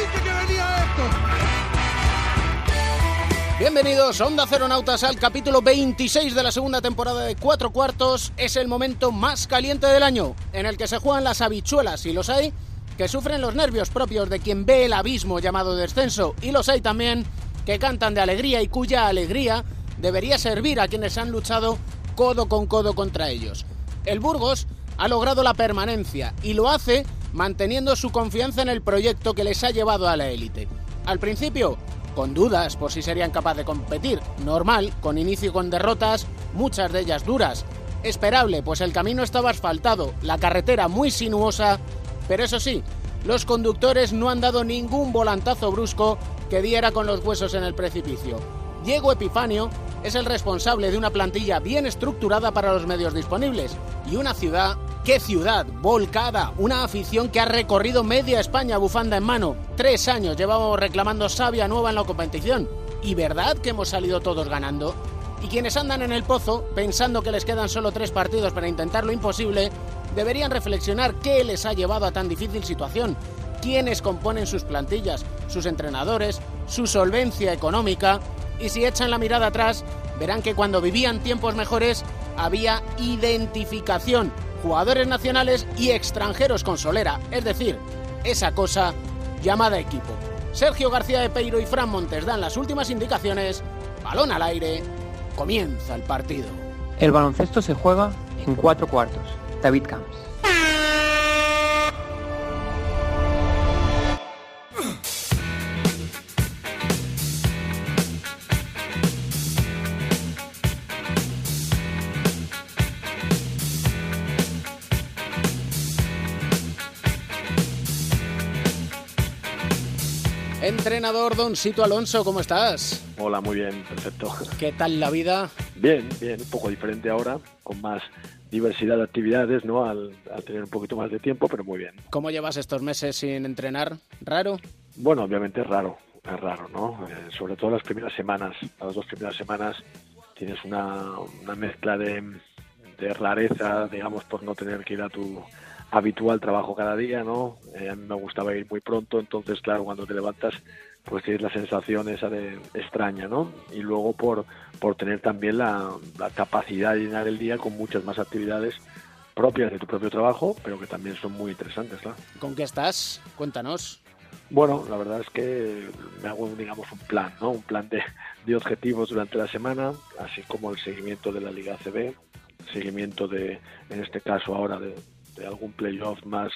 Dije que venía esto. Bienvenidos, Onda Ceronautas, al capítulo 26 de la segunda temporada de Cuatro Cuartos. Es el momento más caliente del año, en el que se juegan las habichuelas, y los hay, que sufren los nervios propios de quien ve el abismo llamado descenso, y los hay también que cantan de alegría y cuya alegría debería servir a quienes han luchado codo con codo contra ellos. El Burgos ha logrado la permanencia y lo hace manteniendo su confianza en el proyecto que les ha llevado a la élite. Al principio, con dudas por si serían capaces de competir, normal, con inicio con derrotas, muchas de ellas duras. Esperable, pues el camino estaba asfaltado, la carretera muy sinuosa, pero eso sí, los conductores no han dado ningún volantazo brusco que diera con los huesos en el precipicio. Diego Epifanio es el responsable de una plantilla bien estructurada para los medios disponibles y una ciudad, qué ciudad, volcada, una afición que ha recorrido media España bufanda en mano. Tres años llevamos reclamando savia nueva en la competición. ¿Y verdad que hemos salido todos ganando? Y quienes andan en el pozo, pensando que les quedan solo tres partidos para intentar lo imposible, deberían reflexionar qué les ha llevado a tan difícil situación, quiénes componen sus plantillas, sus entrenadores, su solvencia económica, y si echan la mirada atrás, verán que cuando vivían tiempos mejores había identificación, jugadores nacionales y extranjeros con solera, es decir, esa cosa llamada equipo. Sergio García de Peiro y Fran Montes dan las últimas indicaciones, balón al aire, comienza el partido. El baloncesto se juega en cuatro cuartos. David Camps. Entrenador Don Sito Alonso, ¿cómo estás? Hola, muy bien, perfecto. ¿Qué tal la vida? Bien, bien, un poco diferente ahora, con más diversidad de actividades, ¿no? Al, al, tener un poquito más de tiempo, pero muy bien. ¿Cómo llevas estos meses sin entrenar? ¿Raro? Bueno, obviamente es raro, es raro, ¿no? Eh, sobre todo las primeras semanas, las dos primeras semanas tienes una, una mezcla de, de rareza, digamos, por no tener que ir a tu habitual trabajo cada día, ¿no? Eh, a mí me gustaba ir muy pronto, entonces, claro, cuando te levantas, pues tienes la sensación esa de extraña, ¿no? Y luego por, por tener también la, la capacidad de llenar el día con muchas más actividades propias de tu propio trabajo, pero que también son muy interesantes, claro. ¿Con qué estás? Cuéntanos. Bueno, la verdad es que me hago, digamos, un plan, ¿no? Un plan de, de objetivos durante la semana, así como el seguimiento de la Liga CB, seguimiento de, en este caso ahora, de, de algún playoff más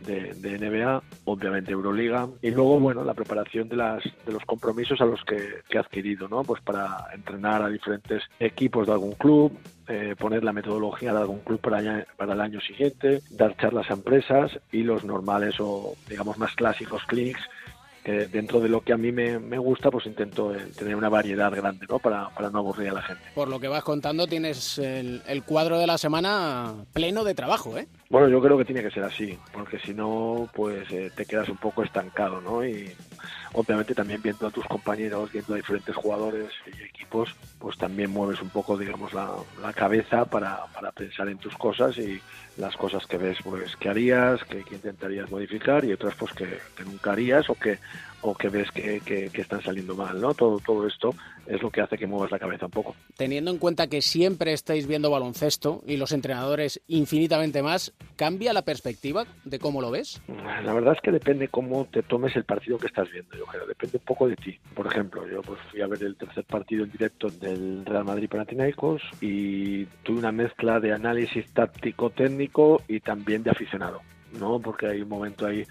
de, de, NBA, obviamente Euroliga, y luego, bueno, la preparación de, las, de los compromisos a los que, que he adquirido, ¿no? Pues para entrenar a diferentes equipos de algún club, eh, poner la metodología de algún club para, año, para el año siguiente, dar charlas a empresas y los normales o, digamos, más clásicos clinics que dentro de lo que a mí me, me gusta, pues intento eh, tener una variedad grande, ¿no? Para, para, no aburrir a la gente. Por lo que vas contando, tienes el, el, cuadro de la semana pleno de trabajo, ¿eh? Bueno, yo creo que tiene que ser así, porque si no, pues eh, te quedas un poco estancado, ¿no? Y obviamente también viendo a tus compañeros, viendo a diferentes jugadores y equipos, pues también mueves un poco, digamos, la, la cabeza para, para, pensar en tus cosas y las cosas que ves, pues, que harías, que, que intentarías modificar y otras, pues, que, que nunca harías o que o que ves que, que, que, están saliendo mal, ¿no? Todo, todo esto es lo que hace que muevas la cabeza un poco. Teniendo en cuenta que siempre estáis viendo baloncesto y los entrenadores infinitamente más, ¿cambia la perspectiva de cómo lo ves? La verdad es que depende cómo te tomes el partido que estás viendo, yo creo, depende un poco de ti. Por ejemplo, yo pues fui a ver el tercer partido en directo del Real Madrid Panathinaikos y tuve una mezcla de análisis táctico-técnico y también de aficionado, ¿no? Porque hay un momento ahí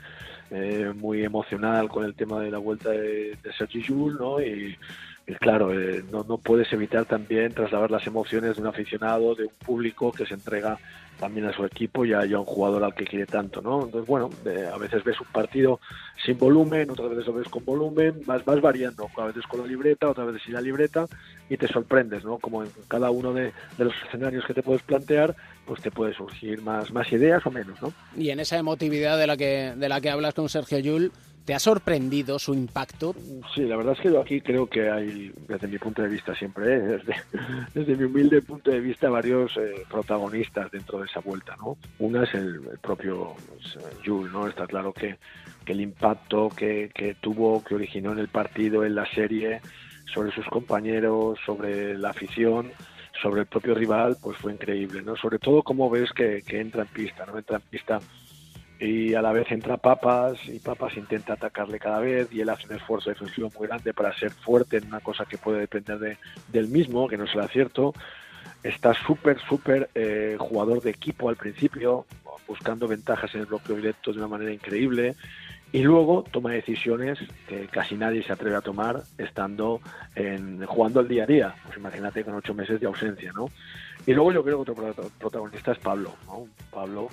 eh, muy emocional con el tema de la vuelta de, de ¿no? Y, claro, eh, no, no puedes evitar también trasladar las emociones de un aficionado, de un público que se entrega también a su equipo y a, y a un jugador al que quiere tanto, ¿no? Entonces, bueno, eh, a veces ves un partido sin volumen, otras veces lo ves con volumen, vas, vas variando, a veces con la libreta, otras veces sin la libreta y te sorprendes, ¿no? Como en cada uno de, de los escenarios que te puedes plantear, pues te puede surgir más, más ideas o menos, ¿no? Y en esa emotividad de la que, de la que hablas con Sergio Yul, ¿te ha sorprendido su impacto? Sí, la verdad es que yo aquí creo que hay, desde mi punto de vista siempre, ¿eh? desde, desde mi humilde punto de vista, varios eh, protagonistas dentro de esa vuelta, ¿no? Una es el, propio pues, Jules, ¿no? Está claro que, que el impacto que, que tuvo, que originó en el partido, en la serie, sobre sus compañeros, sobre la afición, sobre el propio rival, pues fue increíble, ¿no? Sobre todo cómo ves que, que entra en pista, ¿no? Entra en pista y a la vez entra Papas y Papas intenta atacarle cada vez y él hace un esfuerzo defensivo muy grande para ser fuerte en una cosa que puede depender de, del mismo, que no es el. Está súper, súper eh, jugador de equipo al principio, buscando ventajas en el bloqueo directo de una manera increíble y luego toma decisiones que casi nadie se atreve a tomar estando en, jugando el día a día. Pues imagínate con ocho meses de ausencia, ¿no? Y luego yo creo que otro protagonista es Pablo, ¿no? Pablo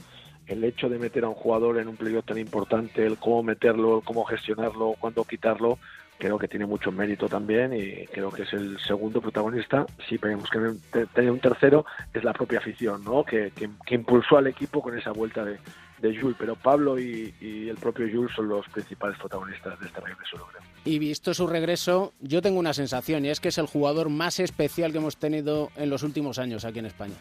el hecho de meter a un jugador en un playoff tan importante, el cómo meterlo, el cómo gestionarlo, cuándo quitarlo, creo que tiene mucho mérito también y creo que es el segundo protagonista. Si tenemos que tener un tercero, es la propia afición, ¿no? Que, que, impulsó al equipo con esa vuelta de, de Jules, pero Pablo y, el propio Jules son los principales protagonistas de este regreso, creo. Y visto su regreso, yo tengo una sensación y es que es el jugador más especial que hemos tenido en los últimos años aquí en España.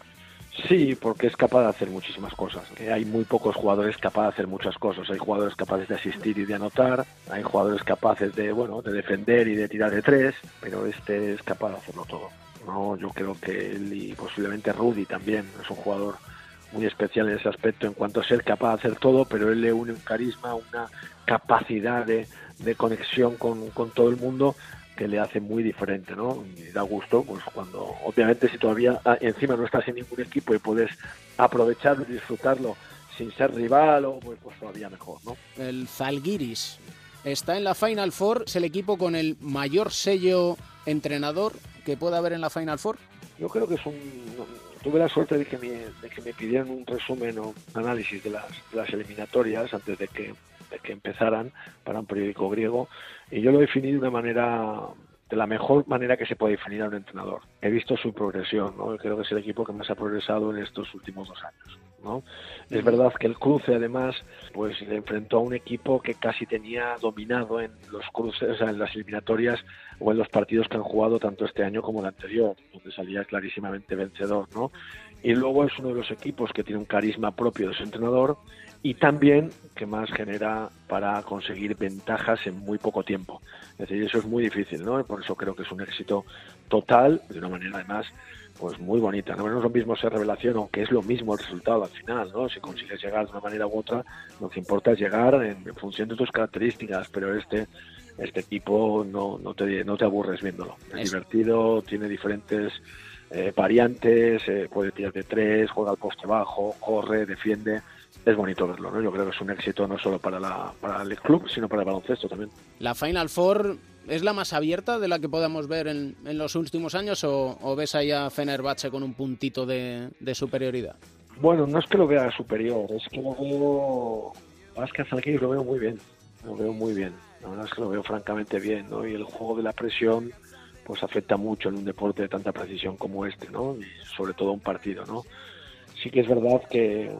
Sí, porque es capaz de hacer muchísimas cosas. Hay muy pocos jugadores capaces de hacer muchas cosas. Hay jugadores capaces de asistir y de anotar, hay jugadores capaces de, bueno, de defender y de tirar de tres, pero este es capaz de hacerlo todo. No, yo creo que él y posiblemente Rudy también es un jugador muy especial en ese aspecto en cuanto a ser capaz de hacer todo, pero él le une un carisma, una capacidad de, de conexión con, con todo el mundo que le hace muy diferente, ¿no? Y da gusto, pues cuando, obviamente, si todavía ah, encima no estás en ningún equipo y puedes aprovecharlo y disfrutarlo sin ser rival, o pues, pues todavía mejor, ¿no? El Zalgiris está en la Final Four, es el equipo con el mayor sello entrenador que pueda haber en la Final Four. Yo creo que es un. Tuve la suerte de que me, de que me pidieran un resumen o análisis de las, de las eliminatorias antes de que que empezaran para un periódico griego y yo lo definí de una manera de la mejor manera que se puede definir a un entrenador. He visto su progresión, ¿no? creo que es el equipo que más ha progresado en estos últimos dos años. ¿no? Es verdad que el cruce además pues le enfrentó a un equipo que casi tenía dominado en los cruces, o sea, en las eliminatorias o en los partidos que han jugado tanto este año como el anterior, donde salía clarísimamente vencedor, ¿no? Y luego es uno de los equipos que tiene un carisma propio de su entrenador y también que más genera para conseguir ventajas en muy poco tiempo. Es decir, eso es muy difícil, ¿no? Por eso creo que es un éxito total, de una manera además pues muy bonita. No, no es lo mismo ser revelación, aunque es lo mismo el resultado al final, ¿no? Si consigues llegar de una manera u otra, lo que importa es llegar en, función de tus características, pero este este equipo no, no, te, no te aburres viéndolo. Es, es divertido, tiene diferentes eh, variantes, eh, puede tirar de tres, juega al poste bajo, corre, defiende es bonito verlo, ¿no? Yo creo que es un éxito no solo para, la, para el club, sino para el baloncesto también. ¿La Final Four es la más abierta de la que podamos ver en, en los últimos años o, o, ves ahí a Fenerbahce con un puntito de, de, superioridad? Bueno, no es que lo vea superior, es que lo veo... Aquí lo veo muy bien, lo veo muy bien. La verdad es que lo veo francamente bien, ¿no? Y el juego de la presión pues afecta mucho en un deporte de tanta precisión como este, ¿no? Y sobre todo un partido, ¿no? Sí que es verdad que,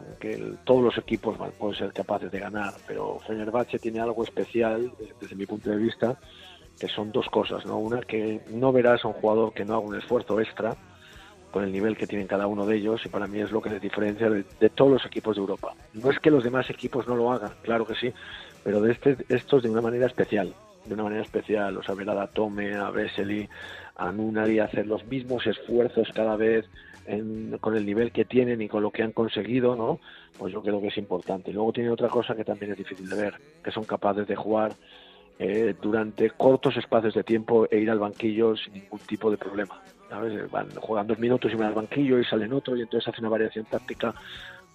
todos los equipos bueno, pueden ser capaces de ganar, pero Fenerbahce tiene algo especial desde mi punto de vista, que son dos cosas, ¿no? Una que no verás a un jugador que no haga un esfuerzo extra con el nivel que tienen cada uno de ellos y para mí es lo que les diferencia de, todos los equipos de Europa. No es que los demás equipos no lo hagan, claro que sí, pero de este, estos de una manera especial, de una manera especial, o sea, ver a Tome, a Vesely, a Nunari hacer los mismos esfuerzos cada vez, en, con el nivel que tienen y con lo que han conseguido, ¿no? Pues yo creo que es importante. Luego tiene otra cosa que también es difícil de ver, que son capaces de jugar eh, durante cortos espacios de tiempo e ir al banquillo sin ningún tipo de problema. ¿sabes? Van, juegan dos minutos y van al banquillo y salen otro y entonces hace una variación táctica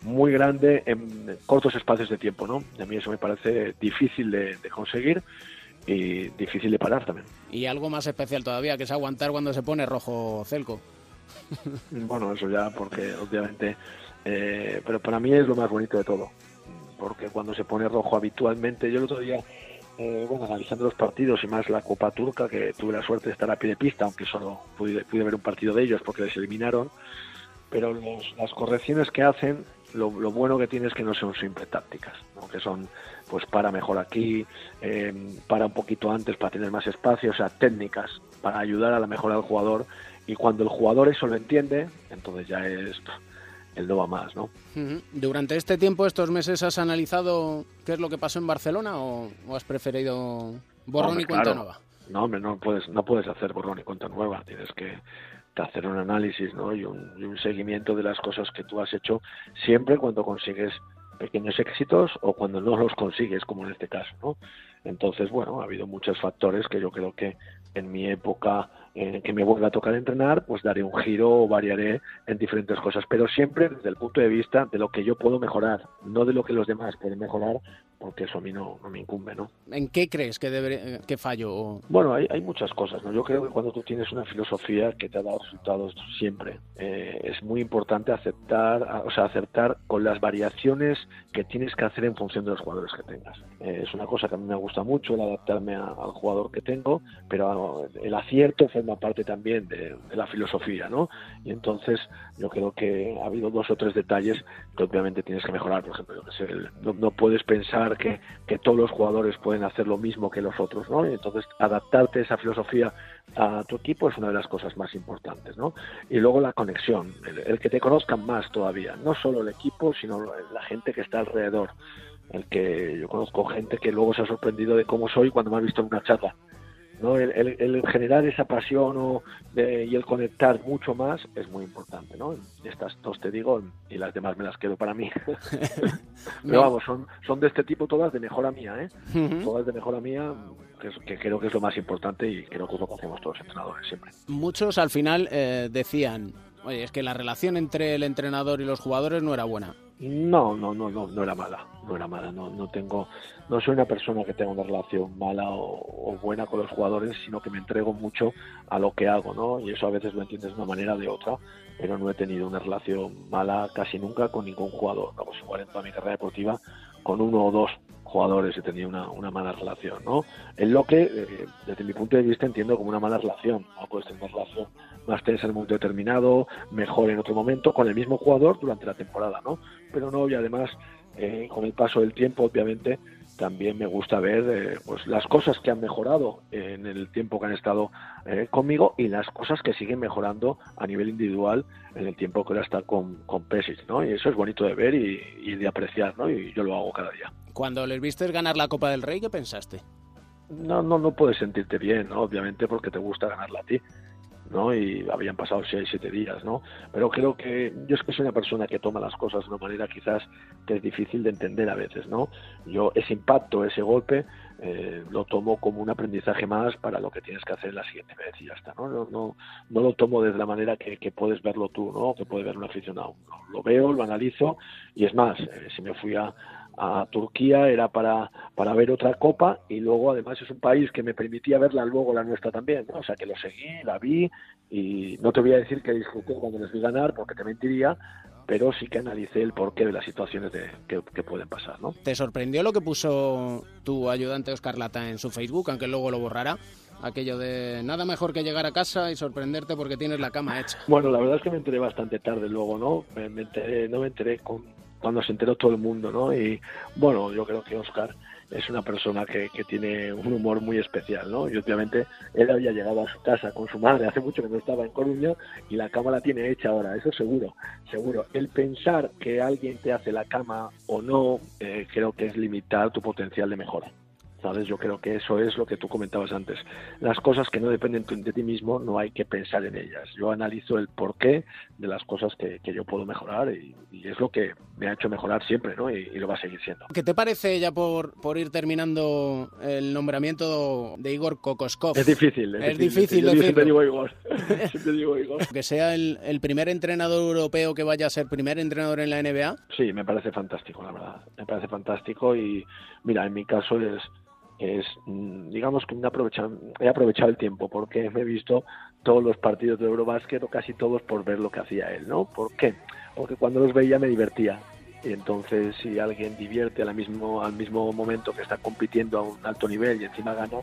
muy grande en cortos espacios de tiempo, ¿no? Y a mí eso me parece difícil de conseguir y difícil de parar también. Y algo más especial todavía, que es aguantar cuando se pone rojo Celco. bueno, eso ya, porque obviamente, eh, pero para mí es lo más bonito de todo, porque cuando se pone rojo habitualmente, yo el otro día, eh, bueno, analizando los partidos y más la Copa Turca, que tuve la suerte de estar a pie de pista, aunque solo pude, pude ver un partido de ellos porque les eliminaron, pero los, las correcciones que hacen, lo, bueno que tiene es que no son siempre tácticas, que son pues para mejor aquí, eh, para un poquito antes para tener más espacio, o sea, técnicas para ayudar a la mejora del jugador y cuando el jugador eso lo entiende, entonces ya es el no va más, ¿no? Durante este tiempo, estos meses, ¿has analizado qué es lo que pasó en Barcelona o, o has preferido borrón hombre, y cuenta claro. nueva? No, hombre, no puedes, no puedes hacer borrón y cuenta nueva, tienes que hacer un análisis ¿no? y, un, y un seguimiento de las cosas que tú has hecho siempre cuando consigues pequeños éxitos o cuando no los consigues, como en este caso, ¿no? Entonces, bueno, ha habido muchos factores que yo creo que en mi época en que me vuelva a tocar entrenar, pues daré un giro o variaré en diferentes cosas, pero siempre desde el punto de vista de lo que yo puedo mejorar, no de lo que los demás pueden mejorar, porque eso a mí no, no me incumbe, ¿no? ¿En qué crees que, debería, que fallo? Bueno, hay, hay, muchas cosas, ¿no? Yo creo que cuando tú tienes una filosofía que te ha dado resultados siempre, eh, es muy importante aceptar, o sea, aceptar con las variaciones que tienes que hacer en función de los jugadores que tengas. Eh, es una cosa que a mí me gusta mucho, el adaptarme a, al jugador que tengo, pero el acierto forma parte también de, la filosofía, ¿no? Y entonces yo creo que ha habido dos o tres detalles que obviamente tienes que mejorar. Por ejemplo, el, no, no, puedes pensar que, que, todos los jugadores pueden hacer lo mismo que los otros, ¿no? Y entonces adaptarte esa filosofía a tu equipo es una de las cosas más importantes, ¿no? Y luego la conexión, el, el que te conozcan más todavía, no solo el equipo, sino la gente que está alrededor el que yo conozco gente que luego se ha sorprendido de cómo soy cuando me ha visto en una charla ¿no? El, el, el, generar esa pasión o de, y el conectar mucho más es muy importante, ¿no? Estas dos te digo y las demás me las quedo para mí. Pero vamos, son, son de este tipo todas de mejora mía, ¿eh? Uh -huh. Todas de mejora mía, que, es, que, creo que es lo más importante y creo que es lo que hacemos todos los entrenadores siempre. Muchos al final eh, decían, oye, es que la relación entre el entrenador y los jugadores no era buena. No, no, no, no, no era mala, no era mala, no, no tengo, no soy una persona que tenga una relación mala o, buena con los jugadores, sino que me entrego mucho a lo que hago, ¿no? Y eso a veces lo entiendes de una manera o de otra, pero no he tenido una relación mala casi nunca con ningún jugador, vamos, igual en toda mi carrera deportiva, con uno o dos jugadores he tenido una, una mala relación, ¿no? En lo que, eh, desde mi punto de vista, entiendo como una mala relación, ¿no? Puedes tener una relación más tensa en un momento determinado, mejor en otro momento, con el mismo jugador durante la temporada, ¿no? Pero no, y además, eh, con el paso del tiempo, obviamente, también me gusta ver eh, pues las cosas que han mejorado en el tiempo que han estado eh, conmigo y las cosas que siguen mejorando a nivel individual en el tiempo que ahora está con, con Pesic, ¿no? Y eso es bonito de ver y, y, de apreciar, ¿no? Y yo lo hago cada día. Cuando les viste ganar la Copa del Rey, ¿qué pensaste? No, no, no puedes sentirte bien, ¿no? Obviamente porque te gusta ganarla a ti. ¿No? Y habían pasado seis, siete días, ¿no? Pero creo que yo es que soy una persona que toma las cosas de una manera quizás que es difícil de entender a veces, ¿no? Yo ese impacto, ese golpe, eh, lo tomo como un aprendizaje más para lo que tienes que hacer la siguiente vez y ya está, ¿no? No, lo tomo desde la manera que, que, puedes verlo tú, ¿no? Que puede ver un aficionado. Lo veo, lo analizo y es más, eh, si me fui a, a Turquía era para, para ver otra copa y luego además es un país que me permitía verla luego la nuestra también, ¿no? o sea que lo seguí, la vi y no te voy a decir que disfruté cuando les vi ganar porque te mentiría, pero sí que analicé el porqué de las situaciones de, que, que, pueden pasar. ¿no? ¿Te sorprendió lo que puso tu ayudante Oscar Lata en su Facebook, aunque luego lo borrara? Aquello de nada mejor que llegar a casa y sorprenderte porque tienes la cama hecha. Bueno, la verdad es que me enteré bastante tarde luego, ¿no? Me, me enteré, no me enteré con cuando se enteró todo el mundo, ¿no? Y bueno, yo creo que Oscar es una persona que, tiene un humor muy especial, ¿no? Y obviamente él había llegado a su casa con su madre, hace mucho que no estaba en Coruña y la cama la tiene hecha ahora, eso seguro, seguro. El pensar que alguien te hace la cama o no, eh, creo que es limitar tu potencial de mejora. ¿Sabes? Yo creo que eso es lo que tú comentabas antes. Las cosas que no dependen de ti mismo no hay que pensar en ellas. Yo analizo el porqué de las cosas que, que yo puedo mejorar y, y, es lo que me ha hecho mejorar siempre, ¿no? Y, y, lo va a seguir siendo. ¿Qué te parece ya por, por ir terminando el nombramiento de Igor Kokoskov? Es difícil. Es, es difícil, difícil siempre digo Igor. siempre digo Igor. Que sea el, el primer entrenador europeo que vaya a ser primer entrenador en la NBA. Sí, me parece fantástico, la verdad. Me parece fantástico y mira, en mi caso es es, mm, digamos que me he aprovechado el tiempo porque me he visto todos los partidos de Eurobásquet o casi todos por ver lo que hacía él, ¿no? ¿Por qué? Porque cuando los veía me divertía. Y entonces si alguien divierte al mismo, al mismo momento que está compitiendo a un alto nivel y encima gana,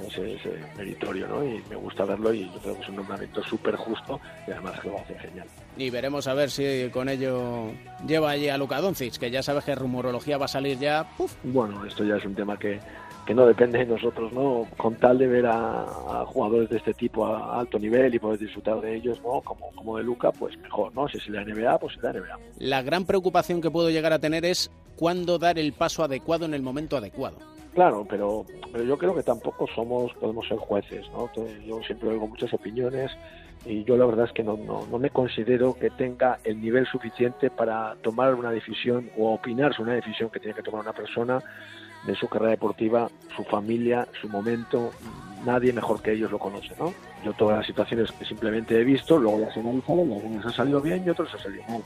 pues es meritorio, ¿no? Y me gusta verlo y yo creo que es un nombramiento súper justo y además que lo hace genial. Y veremos a ver si con ello lleva allí a Luka Doncic, que ya sabes que rumorología va a salir ya. Bueno, esto ya es un tema que, que no depende de nosotros, ¿no? Con tal de ver a, jugadores de este tipo a alto nivel y poder disfrutar de ellos, ¿no? Como, como de Luca, pues mejor, ¿no? Si es la NBA, pues es la NBA. La gran preocupación que puedo llegar a tener es cuándo dar el paso adecuado en el momento adecuado. Claro, pero, pero yo creo que tampoco somos, podemos ser jueces, ¿no? yo siempre oigo muchas opiniones y yo la verdad es que no, no, no me considero que tenga el nivel suficiente para tomar una decisión o opinar sobre una decisión que tiene que tomar una persona de su carrera deportiva, su familia, su momento, nadie mejor que ellos lo conoce, ¿no? Yo todas las situaciones que simplemente he visto, luego las he analizado, algunas han salido bien y otras han salido mal,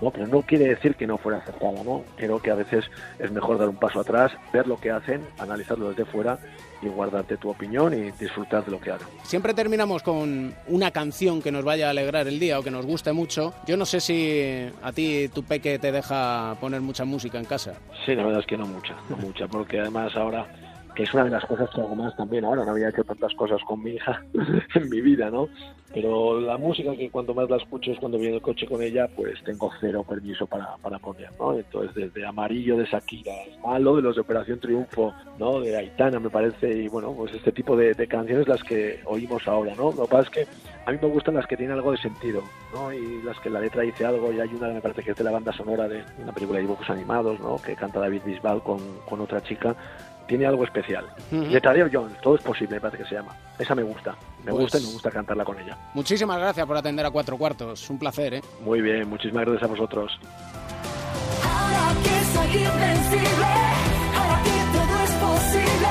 ¿no? Pero no quiere decir que no fuera acertada, ¿no? Creo que a veces es mejor dar un paso atrás, ver lo que hacen, analizarlo desde fuera y guardarte tu opinión y disfrutar de lo que hagan. Siempre terminamos con una canción que nos vaya a alegrar el día o que nos guste mucho. Yo no sé si a ti tu peque te deja poner mucha música en casa. Sí, la verdad es que no mucha, no mucha, porque además ahora que es una de las cosas que hago más también ahora, no había hecho tantas cosas con mi hija en mi vida, ¿no? Pero la música que cuanto más la escucho es cuando viene el coche con ella, pues tengo cero permiso para, para poner, ¿no? Entonces desde Amarillo de Shakira, Malo de los de Operación Triunfo, ¿no? De Aitana me parece, y bueno, pues este tipo de, canciones las que oímos ahora, ¿no? Lo que pasa es que a mí me gustan las que tienen algo de sentido, ¿no? Y las que la letra dice algo, y hay una que me parece que es de la banda sonora de una película de dibujos animados, ¿no? Que canta David Bisbal con, con otra chica, tiene algo especial. Uh Jones, todo es posible, me parece que se llama. Esa me gusta, me gusta y me gusta cantarla con ella. Muchísimas gracias por atender a Cuatro Cuartos, un placer, ¿eh? Muy bien, muchísimas gracias a vosotros. Ahora que soy invencible, ahora que todo es posible,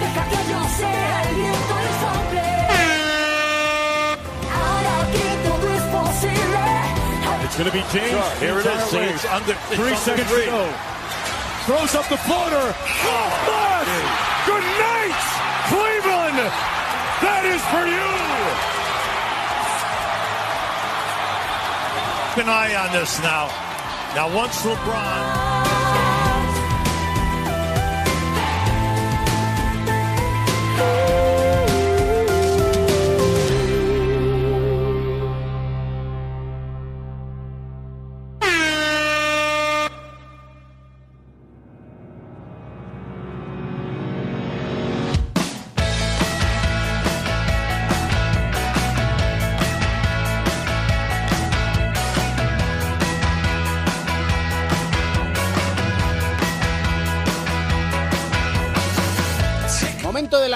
deja que yo sea el viento y sople. Ahora que todo es posible. It's going to be James. Here it is. James under three seconds to go. Throws up the floater. Oh, Good night, Cleveland. That is for you. Keep an eye on this now. Now, once LeBron.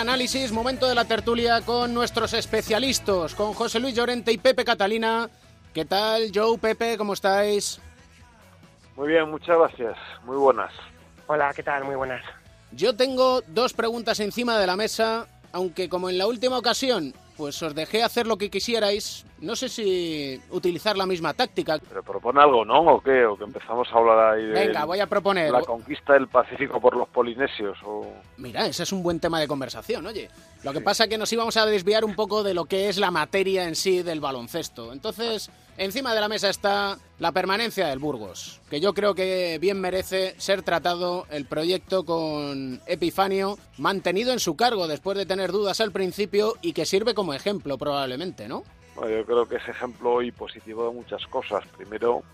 Análisis, momento de la tertulia con nuestros especialistas, con José Luis Llorente y Pepe Catalina. ¿Qué tal, Joe, Pepe? ¿Cómo estáis? Muy bien, muchas gracias. Muy buenas. Hola, ¿qué tal? Muy buenas. Yo tengo dos preguntas encima de la mesa, aunque como en la última ocasión pues os dejé hacer lo que quisierais. No sé si utilizar la misma táctica. Pero propone algo, ¿no? ¿O qué? ¿O que empezamos a hablar ahí de Venga, voy a proponer. la conquista del Pacífico por los polinesios? O... Mira, ese es un buen tema de conversación, oye. Lo que pasa es que nos íbamos a desviar un poco de lo que es la materia en sí del baloncesto. Entonces, encima de la mesa está la permanencia del Burgos, que yo creo que bien merece ser tratado el proyecto con Epifanio, mantenido en su cargo después de tener dudas al principio y que sirve como ejemplo probablemente, ¿no? Bueno, yo creo que es ejemplo y positivo de muchas cosas. Primero,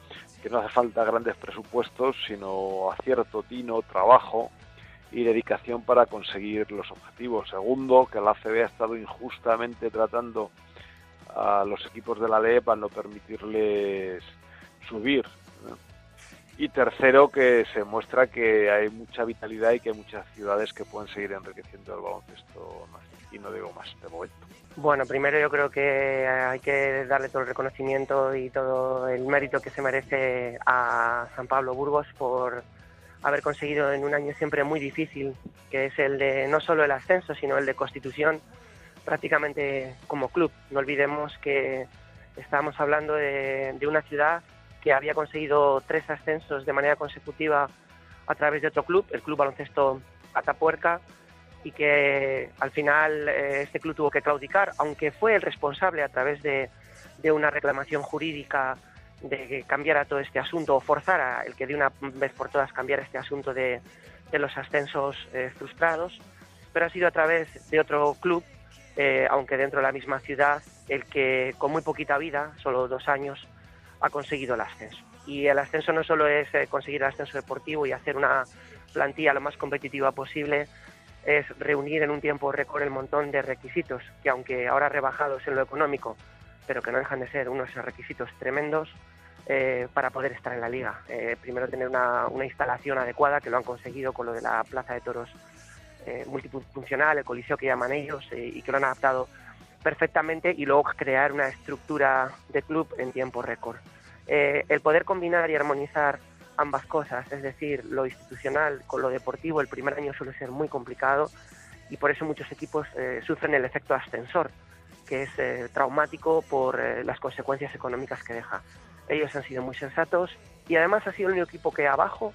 que no hace falta grandes presupuestos, sino acierto, tino, trabajo y dedicación para conseguir los objetivos. Segundo, que la ACB ha estado injustamente tratando a los equipos de la LE para no permitirles subir. Y tercero, que se muestra que hay mucha vitalidad y que hay muchas ciudades que pueden seguir enriqueciendo el baloncesto y no digo más de momento. Bueno, primero yo creo que hay que darle todo el reconocimiento y todo el mérito que se merece a San Pablo Burgos por haber conseguido en un año siempre muy difícil, que es el de no solo el ascenso, sino el de constitución prácticamente como club. No olvidemos que estamos hablando de, una ciudad que había conseguido tres ascensos de manera consecutiva a través de otro club, el Club Baloncesto Atapuerca, y que al final eh, este club tuvo que claudicar, aunque fue el responsable a través de, de una reclamación jurídica de que cambiara todo este asunto o forzara el que de una vez por todas cambiara este asunto de, de los ascensos eh, frustrados, pero ha sido a través de otro club, eh, aunque dentro de la misma ciudad, el que con muy poquita vida, solo dos años, ha conseguido el ascenso. Y el ascenso no solo es eh, conseguir el ascenso deportivo y hacer una plantilla lo más competitiva posible, es reunir en un tiempo récord el montón de requisitos que, aunque ahora rebajados en lo económico, pero que no dejan de ser unos requisitos tremendos eh, para poder estar en la liga. Primero tener una, instalación adecuada, que lo han conseguido con lo de la Plaza de Toros eh, multifuncional, el coliseo que llaman ellos, eh, y que lo han adaptado perfectamente, y luego crear una estructura de club en tiempo récord. Eh, el poder combinar y armonizar ambas cosas, es decir, lo institucional con lo deportivo, el primer año suele ser muy complicado y por eso muchos equipos eh, sufren el efecto ascensor, que es traumático por las consecuencias económicas que deja. Ellos han sido muy sensatos y además ha sido el único equipo que abajo,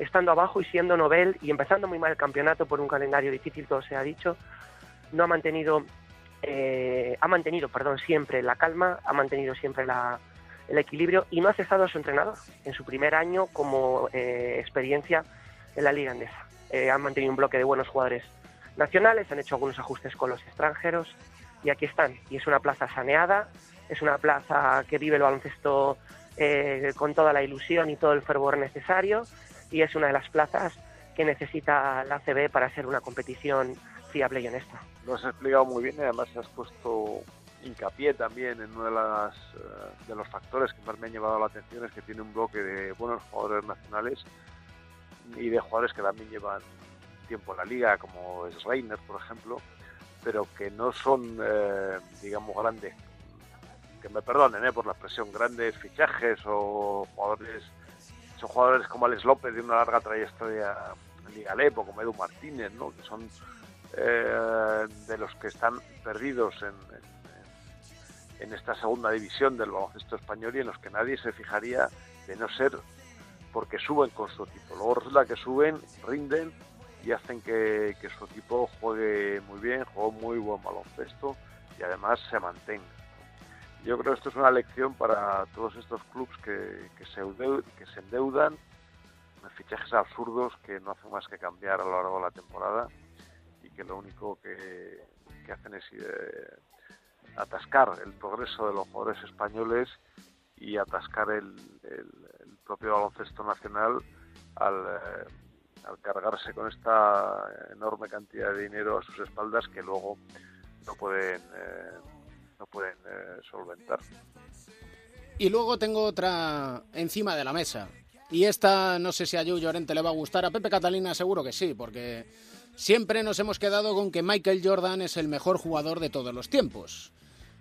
estando abajo y siendo novel y empezando muy mal el campeonato por un calendario difícil, todo se ha dicho, no ha mantenido, eh, ha mantenido, perdón, siempre la calma, ha mantenido siempre la, el equilibrio y no ha cesado a su entrenador en su primer año como eh, experiencia en la Liga Andesa. Eh, han mantenido un bloque de buenos jugadores nacionales, han hecho algunos ajustes con los extranjeros y aquí están. Y es una plaza saneada, es una plaza que vive el baloncesto eh, con toda la ilusión y todo el fervor necesario y es una de las plazas que necesita la ACB para ser una competición fiable y honesta. Lo has explicado muy bien y además has puesto hincapié también en uno de, las, uh, de los factores que más me han llevado la atención es que tiene un bloque de buenos jugadores nacionales y de jugadores que también llevan tiempo en la liga, como es Reiner, por ejemplo, pero que no son, eh, digamos, grandes, que me perdonen eh, por la expresión, grandes fichajes o jugadores, son jugadores como Alex López de una larga trayectoria en Liga como Edu Martínez, ¿no? que son eh, de los que están perdidos en, en, en, esta segunda división del baloncesto español y en los que nadie se fijaría de no ser porque suben con su equipo. Luego resulta que suben, rinden y hacen que, que su equipo juegue muy bien, juegue muy buen baloncesto y además se mantenga. Yo creo que esto es una lección para todos estos clubes que, que, se, que endeudan en fichajes absurdos que no hacen más que cambiar a lo largo de la temporada y que lo único que, que hacen es eh, atascar el progreso de los jugadores españoles y atascar el, el, propio baloncesto nacional al, eh, al, cargarse con esta enorme cantidad de dinero a sus espaldas que luego no pueden eh, no pueden eh, solventar. Y luego tengo otra encima de la mesa. Y esta no sé si a Joe Llorente le va a gustar, a Pepe Catalina seguro que sí, porque siempre nos hemos quedado con que Michael Jordan es el mejor jugador de todos los tiempos.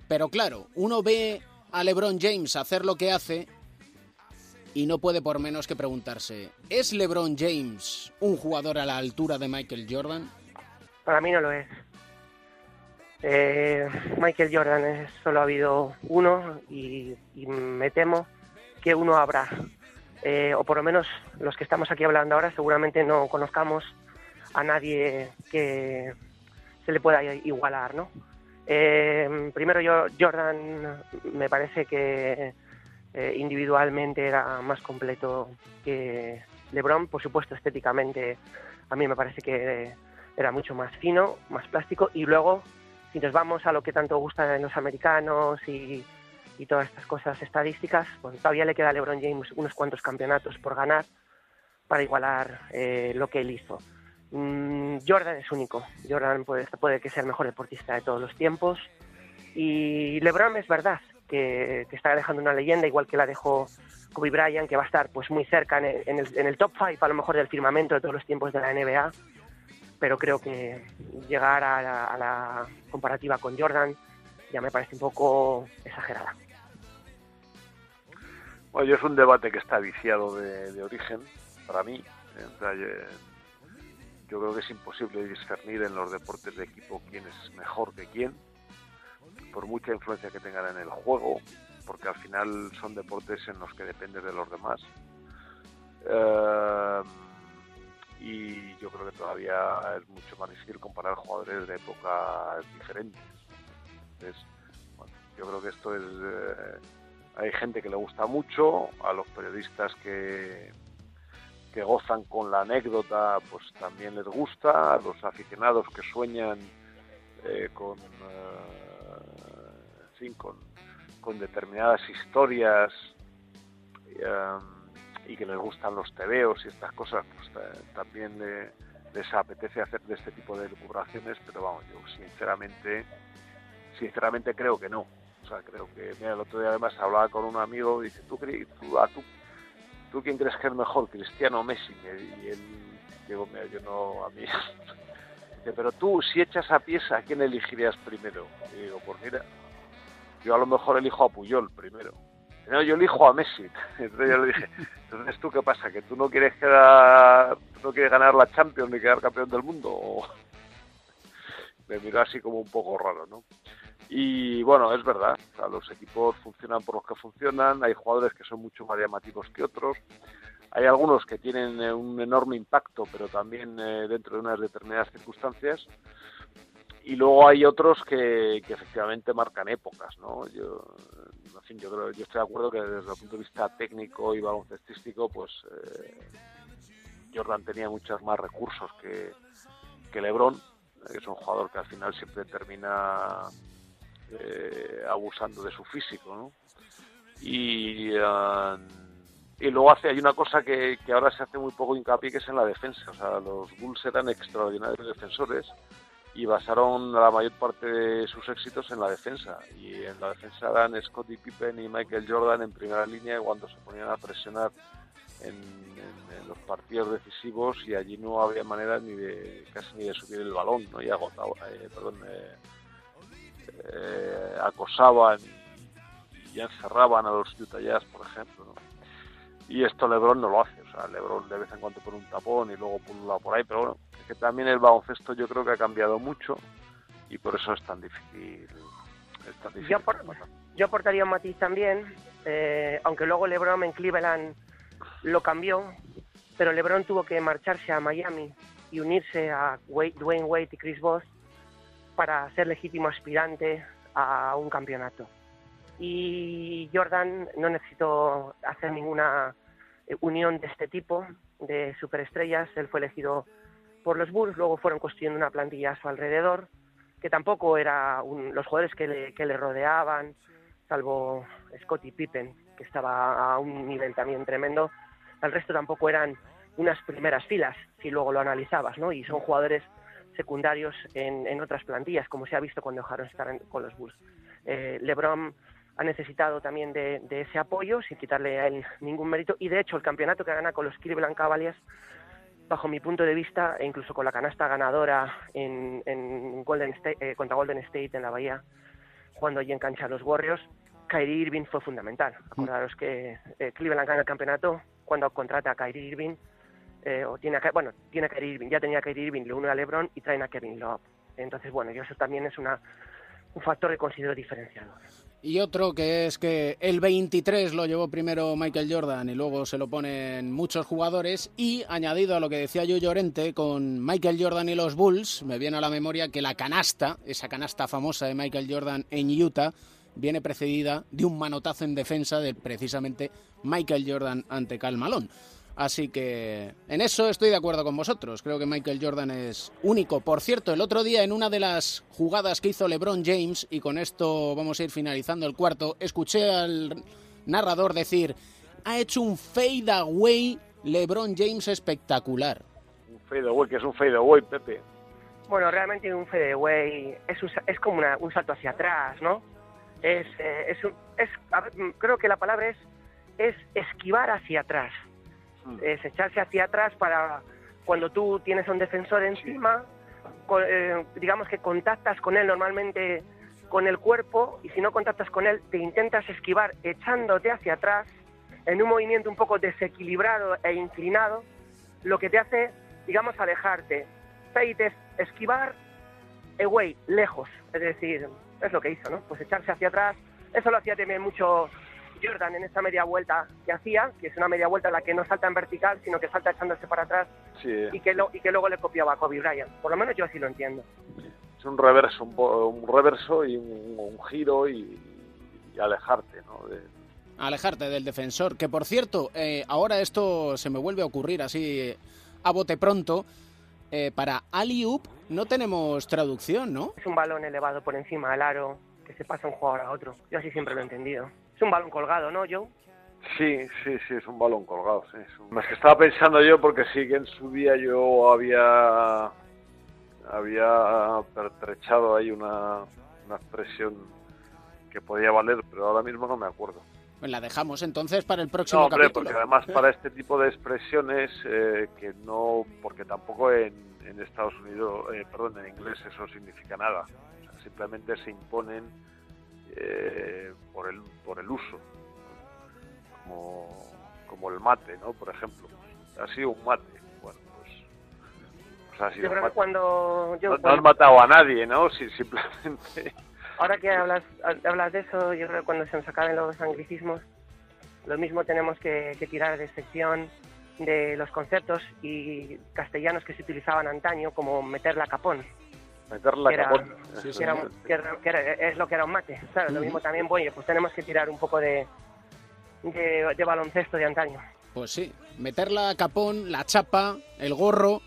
Pero claro, uno ve a LeBron James hacer lo que hace y no puede por menos que preguntarse, ¿es LeBron James un jugador a la altura de Michael Jordan? Para mí no lo es. Eh, Michael Jordan es, solo ha habido uno y, me temo que uno habrá. Eh, o por lo menos los que estamos aquí hablando ahora seguramente no conozcamos a nadie que se le pueda igualar, ¿no? Eh, primero yo, Jordan me parece que individualmente era más completo que LeBron, por supuesto estéticamente a mí me parece que era mucho más fino, más plástico y luego si nos vamos a lo que tanto gusta en los americanos y, y todas estas cosas estadísticas, pues todavía le queda a LeBron James unos cuantos campeonatos por ganar para igualar eh, lo que él hizo. Mm, Jordan es único. Jordan puede, puede que sea el mejor deportista de todos los tiempos. Y LeBron es verdad que, que, está dejando una leyenda, igual que la dejó Kobe Bryant, que va a estar pues muy cerca en el, en el, top 5 a lo mejor del firmamento de todos los tiempos de la NBA pero creo que llegar a la, a la, comparativa con Jordan ya me parece un poco exagerada. Bueno, es un debate que está viciado de, origen, para mí. Yo creo que es imposible discernir en los deportes de equipo quién es mejor que quién, por mucha influencia que tengan en el juego, porque al final son deportes en los que dependes de los demás. Uh, y yo creo que todavía es mucho más difícil comparar jugadores de épocas diferentes. Entonces, bueno, yo creo que esto es... eh, hay gente que le gusta mucho, a los periodistas que, que gozan con la anécdota, pues también les gusta, a los aficionados que sueñan eh, con, eh, con, determinadas historias eh, y que les gustan los tebeos y estas cosas, pues ta- también le- les apetece hacer de este tipo de lucubraciones, pero vamos, yo sinceramente, sinceramente creo que no. O sea, creo que, mira, el otro día además hablaba con un amigo y dice, ¿tú, tú, a tú, ¿tú quién crees que es mejor, Cristiano Messi? Y él, digo, mira, yo no, a mí... Dice, pero tú, si echas a pies, ¿a quién elegirías primero? Y digo, pues mira, yo a lo mejor elijo a Puyol primero. No, yo elijo a Messi. Entonces yo le dije, entonces tú qué pasa, que tú no quieres quedar, tú no quieres ganar la Champions ni quedar campeón del mundo. Me miró así como un poco raro, ¿no? Y bueno, es verdad, o sea, los equipos funcionan por los que funcionan, hay jugadores que son mucho más llamativos que otros, hay algunos que tienen eh, un enorme impacto, pero también eh, dentro de unas determinadas circunstancias, y luego hay otros que, efectivamente marcan épocas, ¿no? Yo, creo, yo estoy de acuerdo que desde el punto de vista técnico y baloncestístico, pues eh, Jordan tenía muchos más recursos que, que LeBron, eh, que es un jugador que al final siempre termina eh, abusando de su físico, ¿no? Y, eh, y luego hace, hay una cosa que, que ahora se hace muy poco hincapié, que es en la defensa. O sea, los Bulls eran extraordinarios defensores y basaron la mayor parte de sus éxitos en la defensa. Y en la defensa eran Scottie Pippen y Michael Jordan en primera línea cuando se ponían a presionar en, los partidos decisivos y allí no había manera ni de casi ni de subir el balón, ¿no? Y agotaba, eh, perdón, eh, eh, acosaban y encerraban a los Utah Jazz, por ejemplo. Y esto LeBron no lo hace, LeBron de vez en cuando pone un tapón y luego pulula por ahí, pero bueno, es que también el baloncesto yo creo que ha cambiado mucho y por eso es tan difícil. Es tan difícil Yo, por- yo aportaría un matiz también, eh, aunque luego LeBron en Cleveland lo cambió, pero LeBron tuvo que marcharse a Miami y unirse a Wade- Dwayne Wade y Chris Bosh para ser legítimo aspirante a un campeonato. Y Jordan no necesitó hacer ninguna unión de este tipo de superestrellas. Él fue elegido por los Bulls, luego fueron construyendo una plantilla a su alrededor, que tampoco era los jugadores que le, rodeaban, salvo Scottie Pippen, que estaba a un nivel también tremendo. El resto tampoco eran unas primeras filas, si luego lo analizabas, ¿no? Y son jugadores secundarios en, otras plantillas, como se ha visto cuando dejaron estar con los Bulls. Eh, LeBron ha necesitado también de, de ese apoyo, sin quitarle a él ningún mérito, y de hecho el campeonato que gana con los Cleveland Cavaliers, bajo mi punto de vista, e incluso con la canasta ganadora en, en Golden State, eh, contra Golden State en la Bahía, cuando allí en cancha los Warriors, Kyrie Irving fue fundamental. Acordaros que eh, Cleveland gana el campeonato cuando contrata a Kyrie Irving, eh, o tiene a, bueno, tiene a Kyrie Irving, ya tenía a Kyrie Irving, lo une a LeBron y traen a Kevin Love. Entonces, bueno, yo eso también es una, un factor que considero diferenciador. Y otro que es que el 23 lo llevó primero Michael Jordan y luego se lo ponen muchos jugadores y añadido a lo que decía yo Llorente con Michael Jordan y los Bulls, me viene a la memoria que la canasta, esa canasta famosa de Michael Jordan en Utah, viene precedida de un manotazo en defensa de precisamente Michael Jordan ante Cal Malone. Así que en eso estoy de acuerdo con vosotros. Creo que Michael Jordan es único. Por cierto, el otro día en una de las jugadas que hizo LeBron James, y con esto vamos a ir finalizando el cuarto, escuché al narrador decir, ha hecho un fade away LeBron James espectacular. Un fadeaway, que es un fadeaway, Pepe. Bueno, realmente un fadeaway es, un sa- es como una- un salto hacia atrás, ¿no? Es, eh, es, un- es a ver, creo que la palabra es, es esquivar hacia atrás. Es echarse hacia atrás para cuando tú tienes a un defensor encima, co- eh, digamos que contactas con él normalmente con el cuerpo y si no contactas con él te intentas esquivar echándote hacia atrás en un movimiento un poco desequilibrado e inclinado, lo que te hace, digamos, alejarte. Fade es esquivar, away, lejos. Es decir, es lo que hizo, ¿no? Pues echarse hacia atrás. Eso lo hacía también mucho Jordan en esa media vuelta que hacía, que es una media vuelta en la que no salta en vertical, sino que salta echándose para atrás Sí, y que, lo- y que luego le copiaba a Kobe Bryant. Por lo menos yo así lo entiendo. es un reverso, un, po- un reverso y un, un giro y, y alejarte, ¿no? De- Alejarte del defensor. Que por cierto, eh, ahora esto se me vuelve a ocurrir así eh, a bote pronto. Eh, para alley-oop no tenemos traducción, ¿no? Es un balón elevado por encima del aro que se pasa un jugador a otro. Yo así siempre lo he entendido. Es un balón colgado, ¿no, Joe? Sí, sí, sí, es un balón colgado. Sí, es un- Es que estaba pensando yo porque sí que en su día yo había había pertrechado ahí una, una expresión que podía valer, pero ahora mismo no me acuerdo. Pues la dejamos entonces para el próximo No, hombre, capítulo. porque además para este tipo de expresiones eh, que no, porque tampoco en, en Estados Unidos, eh, perdón, en inglés eso significa nada. O sea, simplemente se imponen eh, por el por el uso, como, como el mate, ¿no? Por ejemplo, ha sido un mate. Bueno, pues, pues ha sido Yo que cuando... No, no has matado a nadie, ¿no? Si simplemente Ahora que hablas, hablas de eso, yo creo que cuando se nos acaben los anglicismos, lo mismo tenemos que, que tirar de sección de los conceptos y castellanos que se utilizaban antaño, como meter la capón. Meterla que era, capón. que era un- que era- que era- es lo que era un mate. Claro, lo mismo también, bueno, pues tenemos que tirar un poco de, de, de baloncesto de antaño. Pues sí, meter la capón, la chapa, el gorro,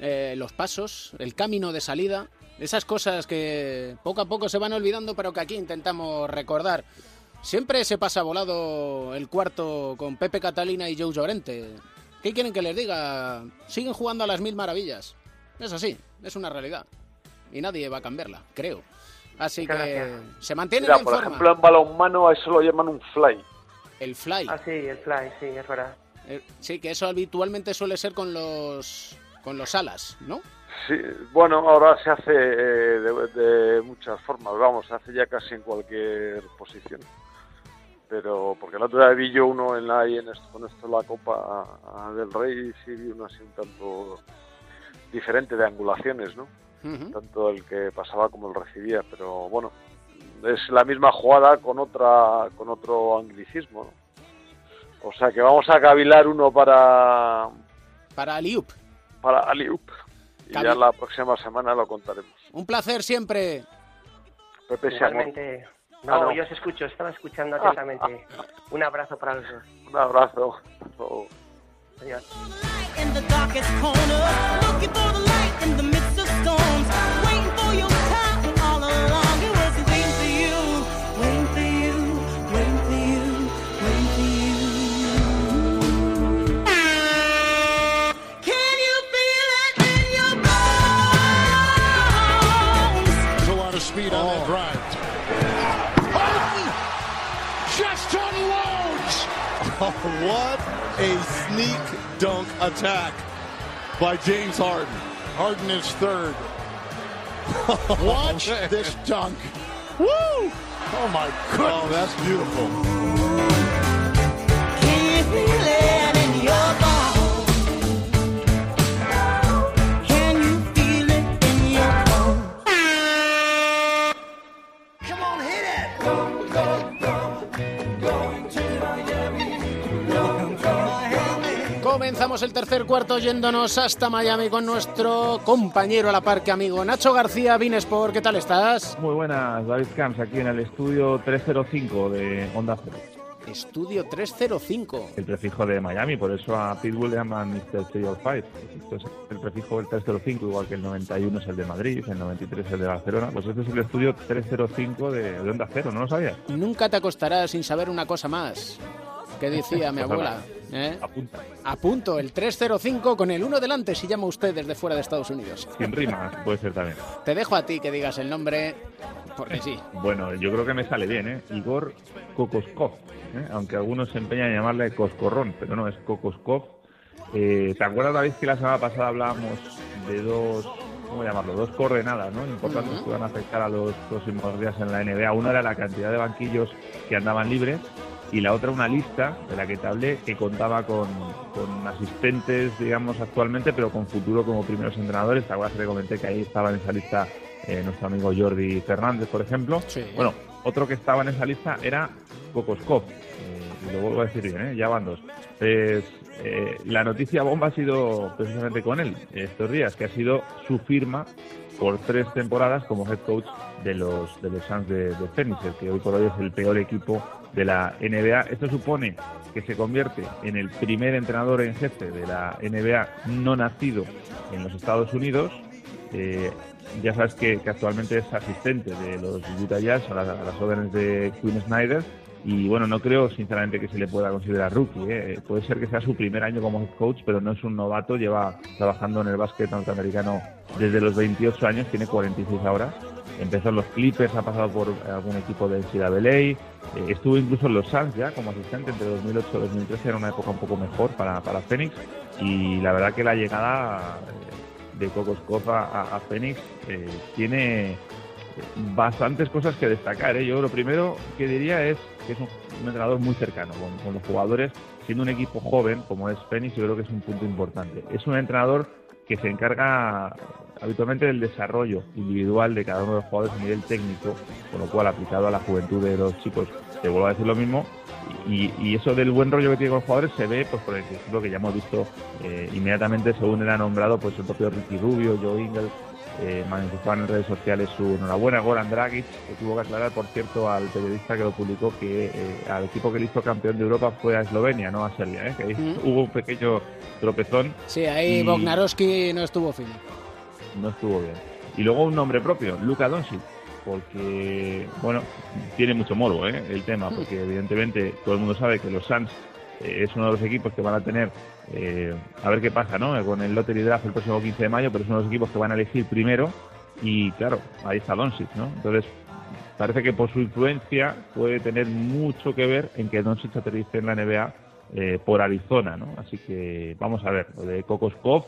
eh, los pasos, el camino de salida, esas cosas que poco a poco se van olvidando, pero que aquí intentamos recordar. Siempre se pasa volado el cuarto con Pepe Catalina y Joe Llorente. ¿Qué quieren que les diga? Siguen jugando a las mil maravillas. Es así, es una realidad. Y nadie va a cambiarla, creo. Así que se mantienen Mira, en por forma. ejemplo, en balonmano a eso lo llaman un fly. El fly. Ah, sí, el fly, sí, es verdad. Eh, Sí, que eso habitualmente suele ser con los con los alas, ¿no? Sí, bueno, ahora se hace eh, de, de muchas formas, vamos, se hace ya casi en cualquier posición. Pero, porque el otro día vi yo uno en la, en esto, con esto la Copa del Rey, y sí vi uno así un tanto diferente de angulaciones, ¿no? Tanto el que pasaba como el recibía, pero bueno, es la misma jugada con otra con otro anglicismo, ¿no? O sea que vamos a cavilar uno para Para Aliup. para Aliup y ya la próxima semana lo contaremos. Un placer siempre. Pepe. Igualmente. No, Ah, no. yo os escucho, estaba escuchando atentamente. Un abrazo para los dos. Un abrazo. Adiós. what a sneak dunk attack by James Harden. Harden is third. Watch oh, this dunk. Woo! Oh my goodness. Oh, that's beautiful. Comenzamos el tercer cuarto yéndonos hasta Miami con nuestro compañero a la par que amigo Nacho García, Vinesport. ¿Qué tal estás? Muy buenas, David Camps, aquí en el estudio 305 de Onda Cero. Estudio 305. El prefijo de Miami, por eso a Pitbull le llaman Mr. 305. Esto es el prefijo del 305, igual que el 91 es el de Madrid, el 93 es el de Barcelona. Pues este es el estudio 305 de, de Onda Cero, ¿no lo sabías? Nunca te acostarás sin saber una cosa más. Que decía mi Pues abuela. nada, ¿eh? Apunta. Apunto el 305 con el 1 delante si llama usted desde fuera de Estados Unidos. Sin rimas, puede ser también. Te dejo a ti que digas el nombre, porque sí. Bueno, yo creo que me sale bien, ¿eh? Igor Kokoskov, ¿eh? aunque algunos se empeñan en llamarle Coscorrón, pero no, es Kokoskov. Eh, ¿Te acuerdas, David, que la semana pasada hablábamos de dos, ¿cómo llamarlo? Dos coordenadas, ¿no? Importantes Ujú. que van a afectar a los próximos días en la NBA. Una era la cantidad de banquillos que andaban libres y la otra una lista de la que te hablé que contaba con, con asistentes, digamos, actualmente, pero con futuro como primeros entrenadores. ¿Te acuerdas que te comenté que ahí estaba en esa lista eh, nuestro amigo Jordi Fernández, por ejemplo? Sí. Bueno, otro que estaba en esa lista era Kokoskov. Eh, lo vuelvo a decir bien, ¿eh? ya van dos. Pues, eh, la noticia bomba ha sido precisamente con él estos días, que ha sido su firma por tres temporadas como head coach de los de los Suns de, de Phoenix, que hoy por hoy es el peor equipo de la NBA. Esto supone que se convierte en el primer entrenador en jefe de la NBA no nacido en los Estados Unidos. Eh, ya sabes que, que actualmente es asistente de los Utah Jazz a las, a las órdenes de Quinn Snyder. Y bueno, no creo sinceramente que se le pueda considerar rookie. ¿eh? Puede ser que sea su primer año como head coach, pero no es un novato. Lleva trabajando en el básquet norteamericano desde los 28 años, tiene 46 ahora. Empezó en los Clippers, ha pasado por algún equipo de NCAA, eh, estuvo incluso en los Suns ya como asistente entre 2008 y 2013, era una época un poco mejor para, para Phoenix. Y la verdad que la llegada de Kokoskov a, a, a Phoenix eh, tiene bastantes cosas que destacar. ¿eh? Yo lo primero que diría es que es un, entrenador muy cercano con, los jugadores, siendo un equipo joven como es Phoenix, yo creo que es un punto importante. Es un entrenador que se encarga habitualmente del desarrollo individual de cada uno de los jugadores a nivel técnico, con lo cual aplicado a la juventud de los chicos, te vuelvo a decir lo mismo, y, y, eso del buen rollo que tiene con los jugadores se ve pues por el ejemplo que ya hemos visto eh, inmediatamente según era nombrado pues el propio Ricky Rubio, Joe Ingles, eh, manifestaban en redes sociales su enhorabuena Goran Dragic, que tuvo que aclarar, por cierto, al periodista que lo publicó que eh, al equipo que le hizo campeón de Europa fue a Eslovenia, no a Serbia, ¿eh? que ahí mm. hubo un pequeño tropezón. Sí, ahí. Bognarowski no estuvo fino. No estuvo bien. Y luego un nombre propio, Luka Doncic, porque, bueno, tiene mucho morbo ¿eh? el tema, porque evidentemente todo el mundo sabe que los Suns es uno de los equipos que van a tener eh, a ver qué pasa, ¿no? Con el lottery draft el próximo 15 de mayo, pero de los equipos que van a elegir primero y claro, ahí está Doncic, ¿no? Entonces parece que por su influencia puede tener mucho que ver en que Doncic aterrice en la NBA eh, por Arizona, ¿no? Así que vamos a ver, lo de Kokoskov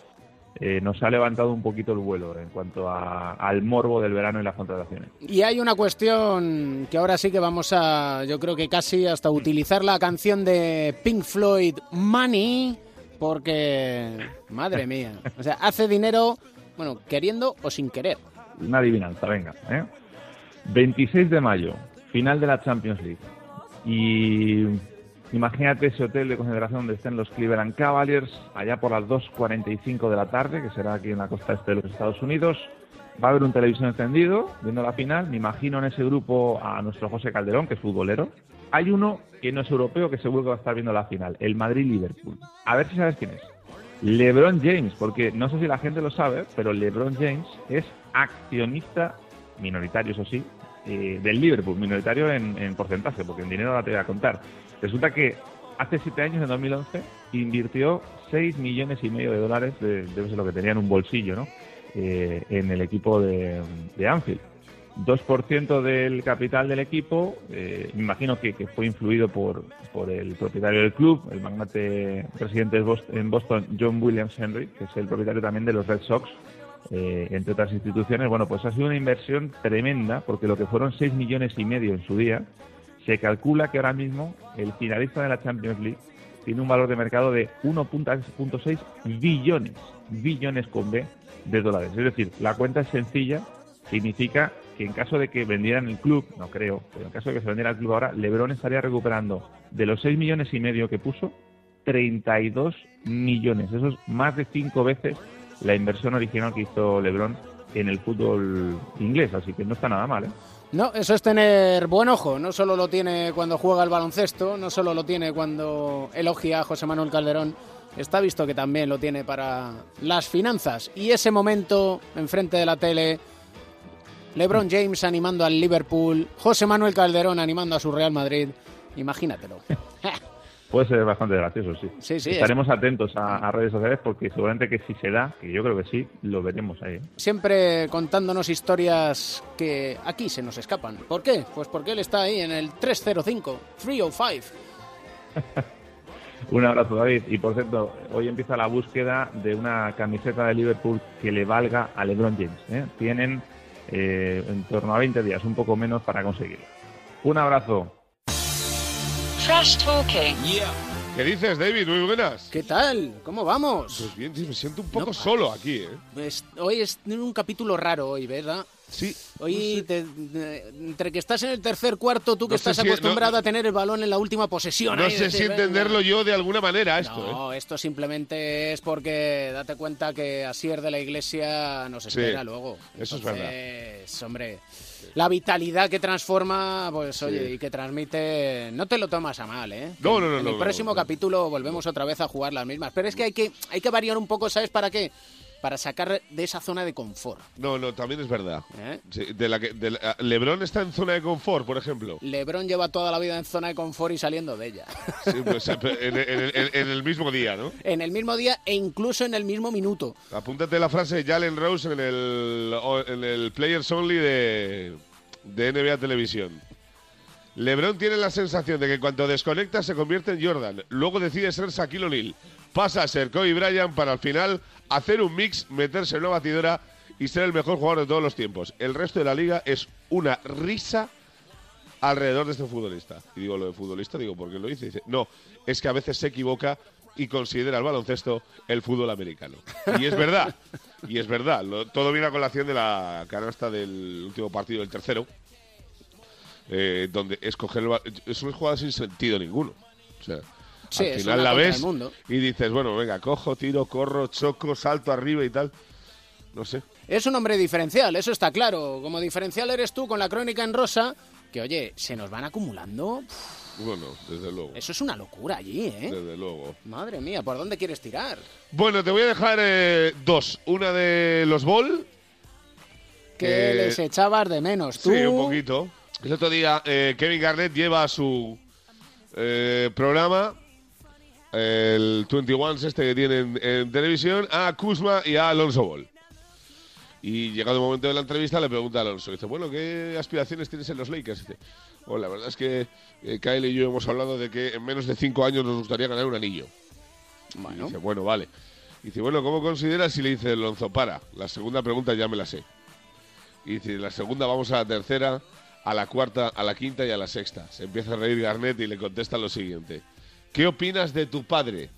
eh, nos ha levantado un poquito el vuelo en cuanto a, al morbo del verano y las contrataciones. Y hay una cuestión que ahora sí que vamos a, yo creo que casi hasta utilizar la canción de Pink Floyd, Money, porque, madre mía, o sea, hace dinero, bueno, queriendo o sin querer. Una adivinanza, venga. ¿eh? 26 de mayo, final de la Champions League. Y imagínate ese hotel de concentración donde estén los Cleveland Cavaliers, allá por las 2.45 de la tarde, que será aquí en la costa este de los Estados Unidos. Va a haber un televisión encendido, viendo la final. Me imagino en ese grupo a nuestro José Calderón, que es futbolero. Hay uno que no es europeo, que seguro que va a estar viendo la final, el Madrid-Liverpool. A ver si sabes quién es. LeBron James, porque no sé si la gente lo sabe, pero LeBron James es accionista minoritario, eso sí, eh, del Liverpool, minoritario en, en, porcentaje, porque en dinero la te voy a contar. Resulta que hace siete años, en 2011, invirtió 6 millones y medio de dólares, de, debe lo que tenía en un bolsillo, ¿no? Eh, en el equipo de, de Anfield. 2% del capital del equipo, eh, me imagino que, fue influido por, por el propietario del club, el magnate presidente en Boston, John Williams Henry, que es el propietario también de los Red Sox, eh, entre otras instituciones. Bueno, pues ha sido una inversión tremenda, porque lo que fueron 6 millones y medio en su día, se calcula que ahora mismo el finalista de la Champions League tiene un valor de mercado de 1.6 billones, billones con B de dólares. Es decir, la cuenta es sencilla, significa que en caso de que vendieran el club, no creo, pero en caso de que se vendiera el club ahora, Lebron estaría recuperando de los 6 millones y medio que puso, 32 millones. Eso es más de 5 veces la inversión original que hizo Lebron en el fútbol inglés, así que no está nada mal, ¿eh? No, eso es tener buen ojo. No solo lo tiene cuando juega el baloncesto, no solo lo tiene cuando elogia a José Manuel Calderón. Está visto que también lo tiene para las finanzas. Y ese momento enfrente de la tele, LeBron James animando al Liverpool, José Manuel Calderón animando a su Real Madrid. Imagínatelo. Puede ser bastante gracioso, sí. sí, sí Estaremos es... atentos a, a, redes sociales porque seguramente que si se da, que yo creo que sí, lo veremos ahí. Siempre contándonos historias que aquí se nos escapan. ¿Por qué? Pues porque él está ahí en el 305, 305. Un abrazo, David. Y por cierto, hoy empieza la búsqueda de una camiseta de Liverpool que le valga a LeBron James. ¿eh? Tienen eh, en torno a 20 días, un poco menos, para conseguirlo. Un abrazo. Trash Talking. Yeah. ¿Qué dices, David? Muy buenas. ¿Qué tal? ¿Cómo vamos? Pues bien, me siento un poco no, solo aquí, ¿eh? Pues hoy es un capítulo raro hoy, ¿verdad? Sí. Hoy, te- de- entre que estás en el tercer cuarto, tú que No sé estás si- acostumbrado no- a tener el balón en la última posesión. No ahí, sé decir, si "Venga". entenderlo yo de alguna manera esto. ¿eh? No, esto simplemente es porque date cuenta que Asier de la Iglesia nos Sí, espera luego. eso es Entonces, hombre, la vitalidad que transforma, pues oye, y que transmite, no te lo tomas a mal, ¿eh? No, no, no, En no, el no, próximo no. capítulo volvemos otra vez a jugar las mismas. Pero es que hay que, hay que variar un poco, ¿sabes para qué? Para sacar de esa zona de confort. No, no, también es verdad. ¿eh? Sí, de la que, de la- Lebron está en zona de confort, por ejemplo. Lebron lleva toda la vida en zona de confort y saliendo de ella. Sí, pues, en, en- en- en- en el mismo día, ¿no? en el mismo día e incluso en el mismo minuto. Apúntate la frase de Jalen Rose en el, en el Players Only de, de NBA Televisión. LeBron tiene la sensación de que cuando desconecta se convierte en Jordan. Luego decide ser Shaquille O'Neal. Pasa a ser Kobe Bryant para al final hacer un mix, meterse en una batidora y ser el mejor jugador de todos los tiempos. El resto de la liga es una risa alrededor de este futbolista. Y digo lo de futbolista, digo, ¿por qué lo dice? Dice, no, es que a veces se equivoca y considera el baloncesto el fútbol americano. Y es verdad, y es verdad. Lo- todo viene a colación de la canasta del último partido, del tercero, eh, donde escoger el es una jugada sin sentido ninguno. O sea, Sí, al final la ves y dices, bueno, venga, cojo, tiro, corro, choco, salto arriba y tal. No sé. Es un hombre diferencial, eso está claro. Como diferencial eres tú con la crónica en rosa, que oye, se nos van acumulando. Bueno, desde luego. Eso es una locura allí, ¿eh? Desde luego. Madre mía, ¿por dónde quieres tirar? Bueno, te voy a dejar eh, dos. Una de los Ball. Que que- les echabas de menos tú. Sí, un poquito. El otro día eh, Kevin Garnett lleva su eh, programa, el 21 este que tienen en televisión, a Kuzma y a Alonso Ball. Y llegado el momento de la entrevista le pregunta a Alonso, dice, bueno, ¿qué aspiraciones tienes en los Lakers? Dice, bueno, la verdad es que eh, Kyle y yo hemos hablado de que en menos de cinco años nos gustaría ganar un anillo. Bueno. Dice, bueno, vale. Dice, bueno, ¿cómo consideras? Y le dice Alonso, para, la segunda pregunta ya me la sé. Y dice, la segunda vamos a la tercera, a la cuarta, a la quinta y a la sexta. Se empieza a reír Garnett y le contesta lo siguiente. ¿Qué opinas de tu padre?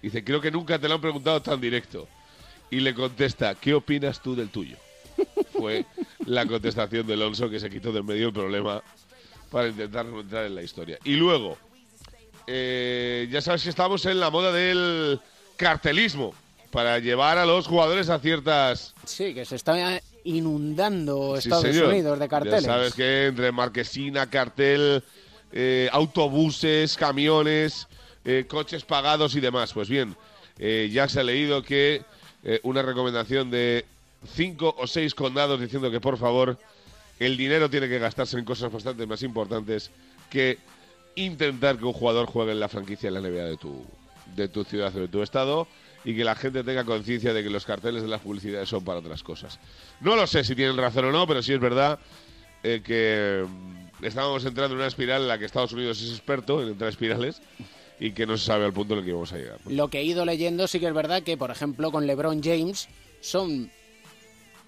Dice, creo que nunca te lo han preguntado tan directo. Y le contesta, ¿qué opinas tú del tuyo? Fue la contestación de Alonso que se quitó de en medio el problema para intentar no entrar en la historia. Y luego, eh, ya sabes que estamos en la moda del cartelismo para llevar a los jugadores a ciertas Sí, que se está inundando Estados. Unidos de carteles. Ya sabes que entre marquesina, cartel, eh, autobuses, camiones, eh, coches pagados y demás. Pues bien, eh, ya se ha leído que una recomendación de cinco o seis condados diciendo que por favor el dinero tiene que gastarse en cosas bastante más importantes que intentar que un jugador juegue en la franquicia en la NBA de tu, de tu ciudad o de tu estado y que la gente tenga conciencia de que los carteles de las publicidades son para otras cosas. No lo sé si tienen razón o no, pero sí es verdad que estábamos entrando en una espiral en la que Estados Unidos es experto en entrar espirales y que no se sabe al punto en el que vamos a llegar. ¿no? Lo que he ido leyendo sí que es verdad que, por ejemplo, con LeBron James son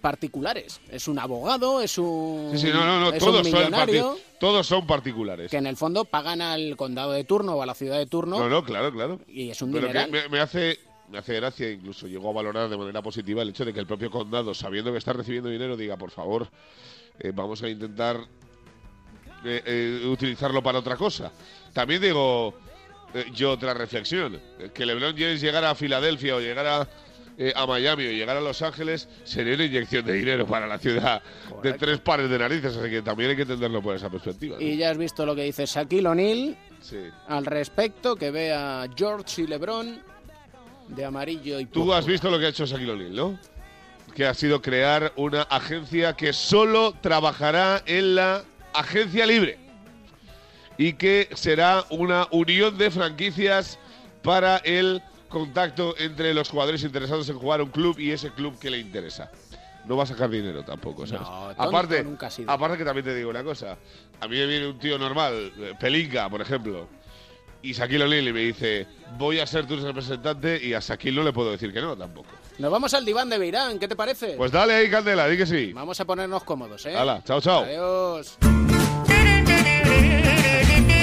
particulares. Es un abogado, es un, Sí, sí, no, no, no, es todos un son, millonario parti- todos son particulares. que en el fondo pagan al condado de turno o a la ciudad de turno. No, no, claro, claro. Y es un Pero que dineral. me, me hace me hace gracia, incluso llegó a valorar de manera positiva el hecho de que el propio condado, sabiendo que está recibiendo dinero, diga, por favor, eh, vamos a intentar eh, eh, utilizarlo para otra cosa. También digo eh, yo otra reflexión, que LeBron James llegara a Filadelfia o llegara a Miami o llegara a Los Ángeles sería una inyección de dinero para la ciudad de tres pares de narices, así que también hay que entenderlo por esa perspectiva. ¿no? Y ya has visto lo que dice Shaquille O'Neal Sí. al respecto, que ve a George y LeBron de amarillo y Tú púrpura. has visto lo que ha hecho Shaquille O'Neal, ¿no? Que ha sido crear una agencia que solo trabajará en la agencia libre y que será una unión de franquicias para el contacto entre los jugadores interesados en jugar un club y ese club que le interesa. No va a sacar dinero tampoco, ¿sabes? No, aparte, nunca ha sido. aparte que también te digo una cosa. A mí me viene un tío normal, eh, Pelinka, por ejemplo, y Shaquille O'Neal y me dice, voy a ser tu representante y a Shaquille no le puedo decir que no tampoco. Nos vamos al diván de Beirán, ¿qué te parece? Pues dale ahí, Candela, di que sí. Vamos a ponernos cómodos, ¿eh? Hala, chao, chao. Adiós.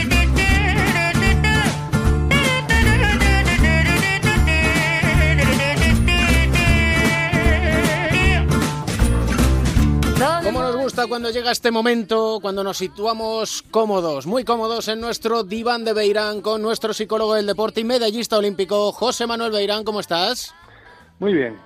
gusta cuando llega este momento, cuando nos situamos cómodos, muy cómodos en nuestro diván de Beirán con nuestro psicólogo del deporte y medallista olímpico, José Manuel Beirán. ¿Cómo estás? Muy bien.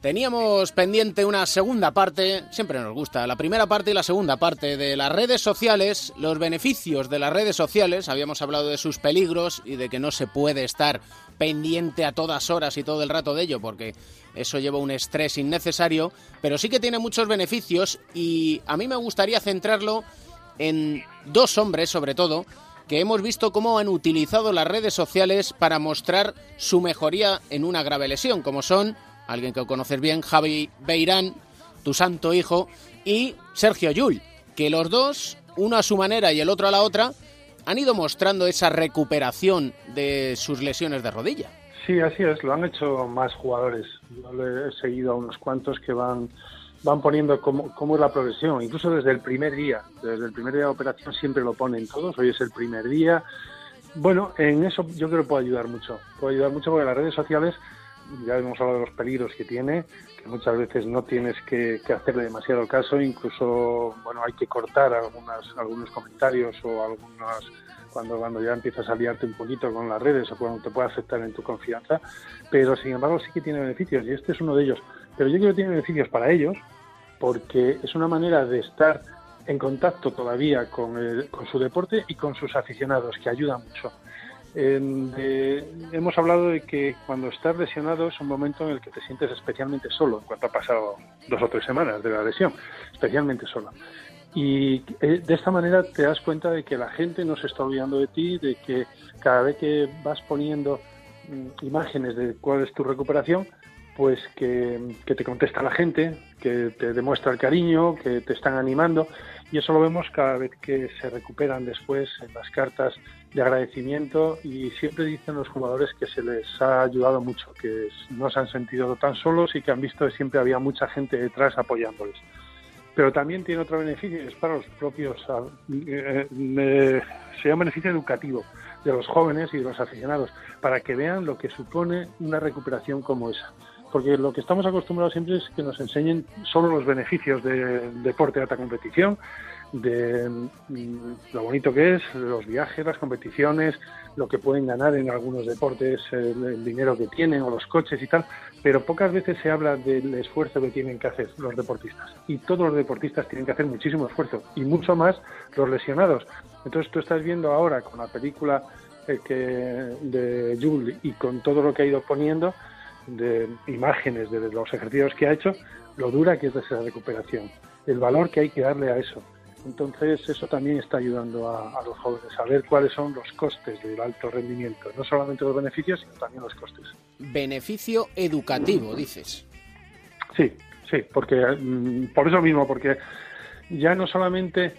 Teníamos pendiente una segunda parte, siempre nos gusta, la primera parte y la segunda parte de las redes sociales, los beneficios de las redes sociales, habíamos hablado de sus peligros y de que no se puede estar pendiente a todas horas y todo el rato de ello porque eso lleva un estrés innecesario, pero sí que tiene muchos beneficios y a mí me gustaría centrarlo en dos hombres sobre todo que hemos visto cómo han utilizado las redes sociales para mostrar su mejoría en una grave lesión, como son alguien que conoces bien, Javi Beirán, tu santo hijo, y Sergio Yul, que los dos, uno a su manera y el otro a la otra, han ido mostrando esa recuperación de sus lesiones de rodilla. Sí, así es, lo han hecho más jugadores. Yo le he seguido a unos cuantos que van van poniendo cómo, cómo es la progresión, incluso desde el primer día, desde el primer día de operación siempre lo ponen todos, hoy es el primer día. Bueno, en eso yo creo que puede ayudar mucho, puede ayudar mucho porque las redes sociales ya hemos hablado de los peligros que tiene, que muchas veces no tienes que, que, hacerle demasiado caso, incluso bueno hay que cortar algunas, algunos comentarios o algunas cuando, cuando ya empiezas a liarte un poquito con las redes o cuando te puede afectar en tu confianza, pero sin embargo sí que tiene beneficios y este es uno de ellos. Pero yo creo que tiene beneficios para ellos porque es una manera de estar en contacto todavía con, el, con su deporte y con sus aficionados, que ayuda mucho. Hemos hablado de que cuando estás lesionado es un momento en el que te sientes especialmente solo, en cuanto ha pasado dos o tres semanas de la lesión, especialmente solo. Y eh, de esta manera te das cuenta de que la gente no se está olvidando de ti, de que cada vez que vas poniendo mm, imágenes de cuál es tu recuperación, pues que, que, te contesta la gente, que te demuestra el cariño, que te están animando y eso lo vemos cada vez que se recuperan después en las cartas de agradecimiento y siempre dicen los jugadores que se les ha ayudado mucho, que no se han sentido tan solos y que han visto que siempre había mucha gente detrás apoyándoles. Pero también tiene otro beneficio, es para los propios, eh, eh, se llama beneficio educativo de los jóvenes y de los aficionados, para que vean lo que supone una recuperación como esa. Porque lo que estamos acostumbrados siempre es que nos enseñen solo los beneficios del deporte de alta competición, de mm, lo bonito que es, los viajes, las competiciones, lo que pueden ganar en algunos deportes, el, dinero que tienen o los coches y tal, pero pocas veces se habla del esfuerzo que tienen que hacer los deportistas. Y todos los deportistas tienen que hacer muchísimo esfuerzo, y mucho más los lesionados. Entonces tú estás viendo ahora con la película eh, que, de Jules y con todo lo que ha ido poniendo, de imágenes de los ejercicios que ha hecho, lo dura que es esa recuperación, el valor que hay que darle a eso. Entonces eso también está ayudando a, a, los jóvenes a ver cuáles son los costes del alto rendimiento, no solamente los beneficios, sino también los costes. Beneficio educativo, dices. Sí, sí, porque mm, por eso mismo, porque ya no solamente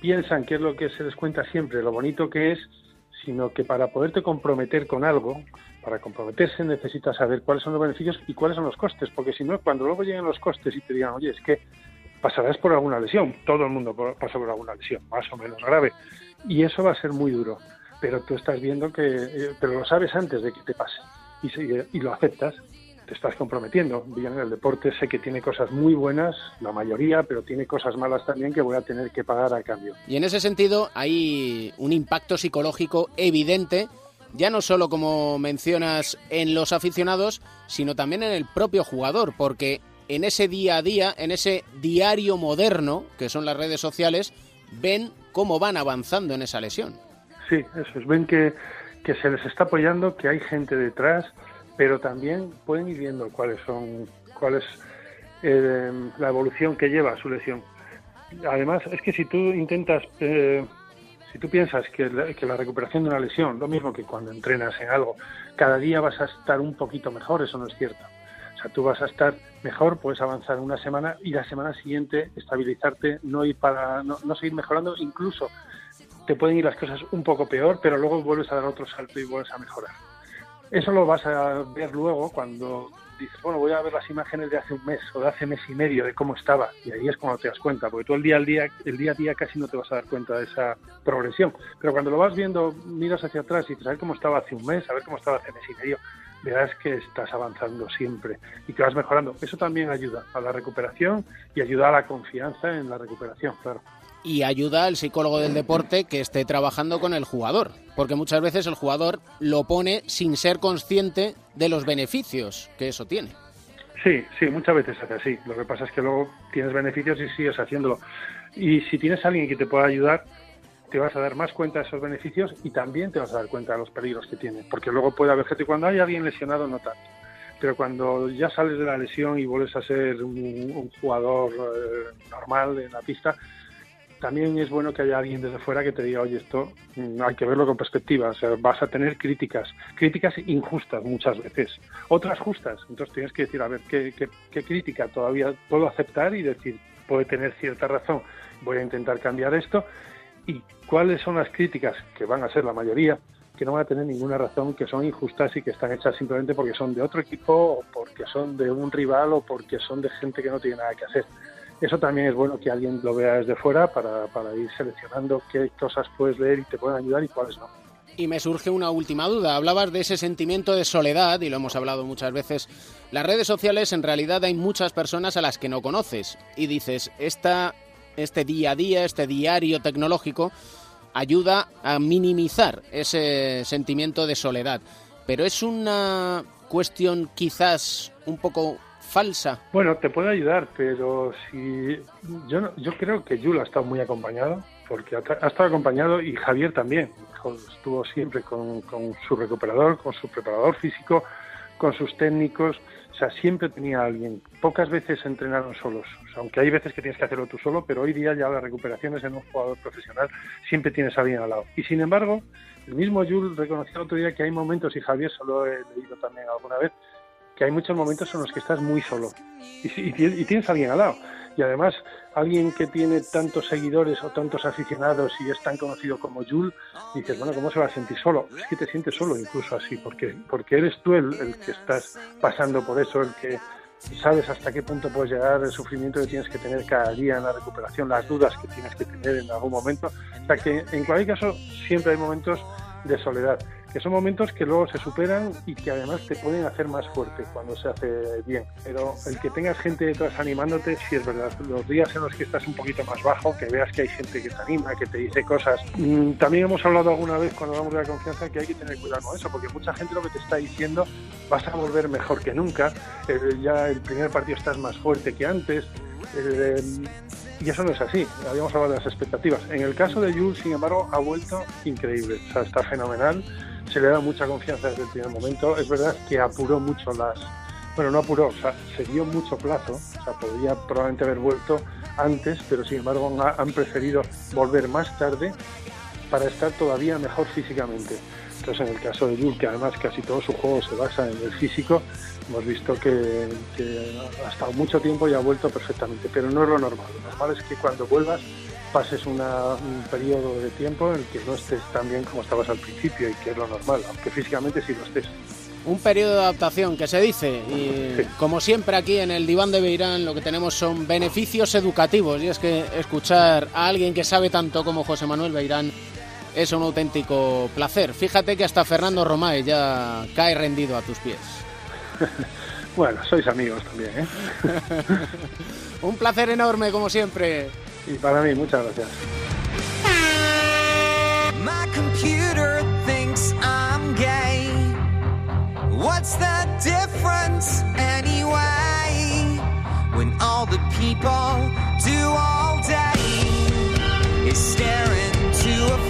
piensan que es lo que se les cuenta siempre, lo bonito que es, sino que para poderte comprometer con algo, para comprometerse necesitas saber cuáles son los beneficios y cuáles son los costes, porque si no, cuando luego lleguen los costes y te digan, oye, es que pasarás por alguna lesión, todo el mundo pasa por alguna lesión, más o menos grave, y eso va a ser muy duro, pero tú estás viendo que, eh, pero lo sabes antes de que te pase, y, lo aceptas, te estás comprometiendo. Bien, el deporte sé que tiene cosas muy buenas, la mayoría, pero tiene cosas malas también que voy a tener que pagar a cambio. Y en ese sentido hay un impacto psicológico evidente ya no solo como mencionas en los aficionados, sino también en el propio jugador, porque en ese día a día, en ese diario moderno, que son las redes sociales, ven cómo van avanzando en esa lesión. Sí, eso es, ven que, que se les está apoyando, que hay gente detrás, pero también pueden ir viendo cuáles son, cuál es eh, la evolución que lleva su lesión. Además, es que si tú intentas eh, si tú piensas que la, que la, recuperación de una lesión, lo mismo que cuando entrenas en algo, cada día vas a estar un poquito mejor, eso no es cierto. O sea, tú vas a estar mejor, puedes avanzar una semana y la semana siguiente estabilizarte, no ir para, no, no seguir mejorando, incluso te pueden ir las cosas un poco peor, pero luego vuelves a dar otro salto y vuelves a mejorar. Eso lo vas a ver luego cuando dices, bueno, voy a ver las imágenes de hace un mes o de hace mes y medio de cómo estaba. Y ahí es cuando te das cuenta, porque tú el día al día, el día a día casi no te vas a dar cuenta de esa progresión. Pero cuando lo vas viendo, miras hacia atrás y dices, a ver cómo estaba hace un mes, a ver cómo estaba hace mes y medio, verás que estás avanzando siempre y que vas mejorando. Eso también ayuda a la recuperación y ayuda a la confianza en la recuperación, claro. Y ayuda al psicólogo del deporte que esté trabajando con el jugador, porque muchas veces el jugador lo pone sin ser consciente de los beneficios que eso tiene. Sí, sí, muchas veces hace así. Lo que pasa es que luego tienes beneficios y sigues haciéndolo. Y si tienes a alguien que te pueda ayudar, te vas a dar más cuenta de esos beneficios y también te vas a dar cuenta de los peligros que tiene. Porque luego puede haber gente, cuando hay alguien lesionado, no tanto. Pero cuando ya sales de la lesión y vuelves a ser un, jugador eh, normal en la pista, también es bueno que haya alguien desde fuera que te diga, oye, esto mm, hay que verlo con perspectiva. O sea, vas a tener críticas, críticas injustas muchas veces, otras justas. Entonces tienes que decir, a ver, ¿qué, qué, qué crítica todavía puedo aceptar y decir, puede tener cierta razón, voy a intentar cambiar esto? ¿Y cuáles son las críticas, que van a ser la mayoría, que no van a tener ninguna razón, que son injustas y que están hechas simplemente porque son de otro equipo o porque son de un rival o porque son de gente que no tiene nada que hacer? Eso también es bueno que alguien lo vea desde fuera para, para ir seleccionando qué cosas puedes leer y te pueden ayudar y cuáles no. Y me surge una última duda. Hablabas de ese sentimiento de soledad, y lo hemos hablado muchas veces. Las redes sociales, en realidad, hay muchas personas a las que no conoces. Y dices, esta, este día a día, este diario tecnológico, ayuda a minimizar ese sentimiento de soledad. Pero es una cuestión quizás un poco falsa. Bueno, te puede ayudar, pero si yo yo creo que Yul ha estado muy acompañado, porque ha, ha estado acompañado y Javier también. Estuvo siempre con, con su recuperador, con su preparador físico, con sus técnicos. O sea, siempre tenía alguien. Pocas veces entrenaron solos. Aunque hay veces que tienes que hacerlo tú solo, pero hoy día ya las recuperaciones en un jugador profesional siempre tienes a alguien al lado. Y sin embargo, el mismo Jules reconoció el otro día que hay momentos, y Javier se lo he leído también alguna vez, que hay muchos momentos en los que estás muy solo y, y y tienes a alguien al lado. Y además, alguien que tiene tantos seguidores o tantos aficionados y es tan conocido como Jules, dices, bueno, ¿cómo se va a sentir solo? Es que te sientes solo incluso así, porque, porque eres tú el, el que estás pasando por eso, el que sabes hasta qué punto puedes llegar, el sufrimiento que tienes que tener cada día en la recuperación, las dudas que tienes que tener en algún momento. O sea que en cualquier caso siempre hay momentos de soledad, que son momentos que luego se superan y que además te pueden hacer más fuerte cuando se hace bien. Pero el que tengas gente detrás animándote, sí es verdad. Los días en los que estás un poquito más bajo, que veas que hay gente que te anima, que te dice cosas. Mm, También hemos hablado alguna vez cuando hablamos de la confianza que hay que tener cuidado con eso, porque mucha gente lo que te está diciendo vas a volver mejor que nunca, eh, ya el primer partido estás más fuerte que antes. Eh, y eso no es así, habíamos hablado de las expectativas. En el caso de Jules, sin embargo, ha vuelto increíble, o sea, está fenomenal, se le da mucha confianza desde el primer momento. Es verdad que apuró mucho las. Bueno, no apuró, o sea, se dio mucho plazo, o sea, podría probablemente haber vuelto antes, pero sin embargo ha- han preferido volver más tarde para estar todavía mejor físicamente. Entonces, en el caso de Jules, que además casi todo su juego se basa en el físico, hemos visto que, que ha estado mucho tiempo y ha vuelto perfectamente, pero no es lo normal. Lo normal es que cuando vuelvas pases una- un periodo de tiempo en el que no estés tan bien como estabas al principio y que es lo normal, aunque físicamente sí lo estés. Un periodo de adaptación que se dice y como siempre aquí en el diván de Beirán lo que tenemos son beneficios educativos y es que escuchar a alguien que sabe tanto como José Manuel Beirán es un auténtico placer. Fíjate que hasta Fernando Romae ya cae rendido a tus pies. Bueno, sois amigos también, ¿eh? un placer enorme como siempre. Y para mí, muchas gracias. My computer thinks I'm gay. What's the difference anyway? When all the people do all day is stare into a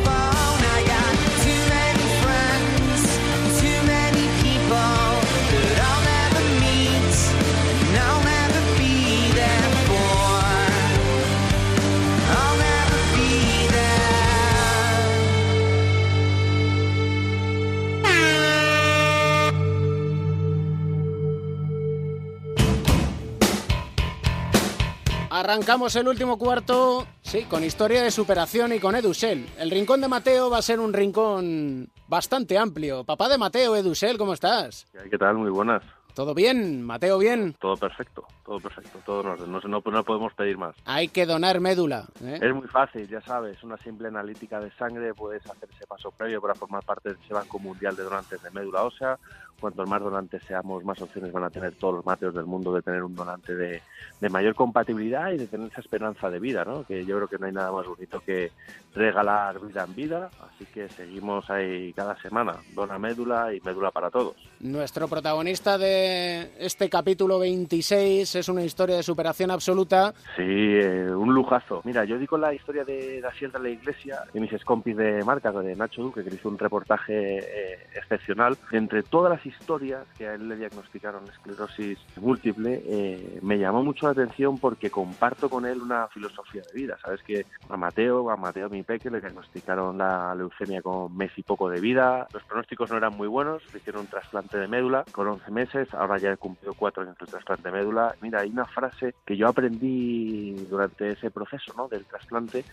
Arrancamos el último cuarto, sí, con historia de superación y con Edusel. El rincón de Mateo va a ser un rincón bastante amplio. Papá de Mateo, Edusel, ¿cómo estás? ¿Qué tal? Muy buenas. ¿Todo bien? Mateo, bien. Todo perfecto, todo perfecto, todo en orden. No, no, no podemos pedir más. Hay que donar médula. ¿eh? Es muy fácil, ya sabes, una simple analítica de sangre, puedes hacer ese paso previo para formar parte de ese Banco Mundial de Donantes de Médula Ósea. Cuantos más donantes seamos, más opciones van a tener todos los mateos del mundo de tener un donante de, de mayor compatibilidad y de tener esa esperanza de vida, ¿no? Que yo creo que no hay nada más bonito que regalar vida en vida, así que seguimos ahí cada semana, dona médula y médula para todos. Nuestro protagonista de este capítulo 26 es una historia de superación absoluta. Sí, eh, un lujazo. Mira, yo di con la historia de la Sierra de la Iglesia y mis compis de marca, de Nacho Duque, que hizo un reportaje eh, excepcional. Entre todas las historias que a él le diagnosticaron esclerosis múltiple, eh, me llamó mucho atención porque comparto con él una filosofía de vida. Sabes que a Mateo, a Mateo mi peque, le diagnosticaron la leucemia con mes y poco de vida. Los pronósticos no eran muy buenos, le hicieron un trasplante de médula con 11 meses, ahora ya he cumplido cuatro años del trasplante de médula. Mira, hay una frase que yo aprendí durante ese proceso ¿no? del trasplante,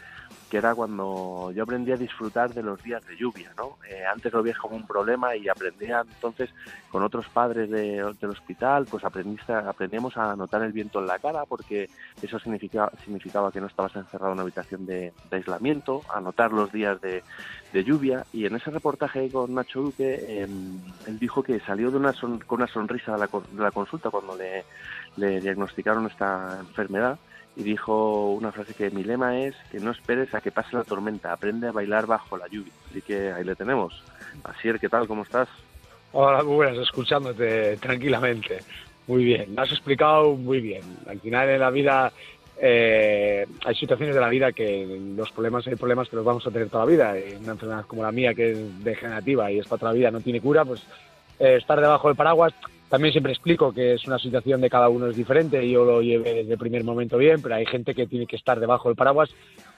que era cuando yo aprendí a disfrutar de los días de lluvia. ¿no? Eh, antes lo veía como un problema y aprendía entonces con otros padres de- del hospital, pues aprendíamos a notar el viento en la cara porque eso significaba, significaba que no estabas encerrado en una habitación de, aislamiento, a notar los días de, lluvia y en ese reportaje con Nacho Duque eh, él dijo que salió de una son- con una sonrisa de la, de la consulta cuando le diagnosticaron esta enfermedad y dijo una frase que mi lema es que no esperes a que pase la tormenta, aprende a bailar bajo la lluvia. Así que ahí le tenemos. Asier, ¿qué tal? ¿Cómo estás? Hola, muy buenas, escuchándote tranquilamente. Muy bien, me has explicado muy bien. Al final en la vida eh, hay situaciones de la vida que los problemas hay problemas que los vamos a tener toda la vida. Una enfermedad como la mía que es degenerativa y esta otra vida no tiene cura, pues eh, estar debajo del paraguas. También siempre explico que es una situación de cada uno es diferente. Yo lo llevé desde el primer momento bien, pero hay gente que tiene que estar debajo del paraguas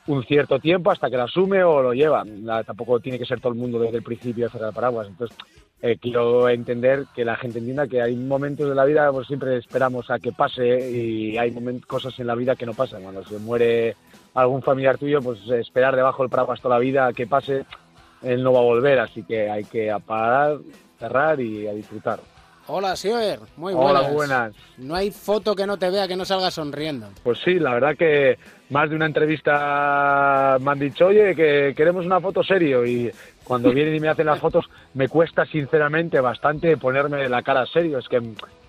un cierto tiempo hasta que lo asume o lo lleva. Tampoco tiene que ser todo el mundo desde el principio cerrar el paraguas. Entonces, eh, quiero entender que la gente entienda que hay momentos de la vida, pues siempre esperamos a que pase y hay momen- cosas en la vida que no pasan. Cuando se muere algún familiar tuyo, pues esperar debajo del paraguas toda la vida a que pase, él no va a volver. Así que hay que parar, cerrar y a disfrutar. Hola, Sioer. Muy buenas. Hola, buenas. No hay foto que no te vea que no salga sonriendo. Pues sí, la verdad que más de una entrevista me han dicho, oye, que queremos una foto serio y cuando vienen y me hacen las fotos me cuesta sinceramente bastante ponerme la cara serio. Es que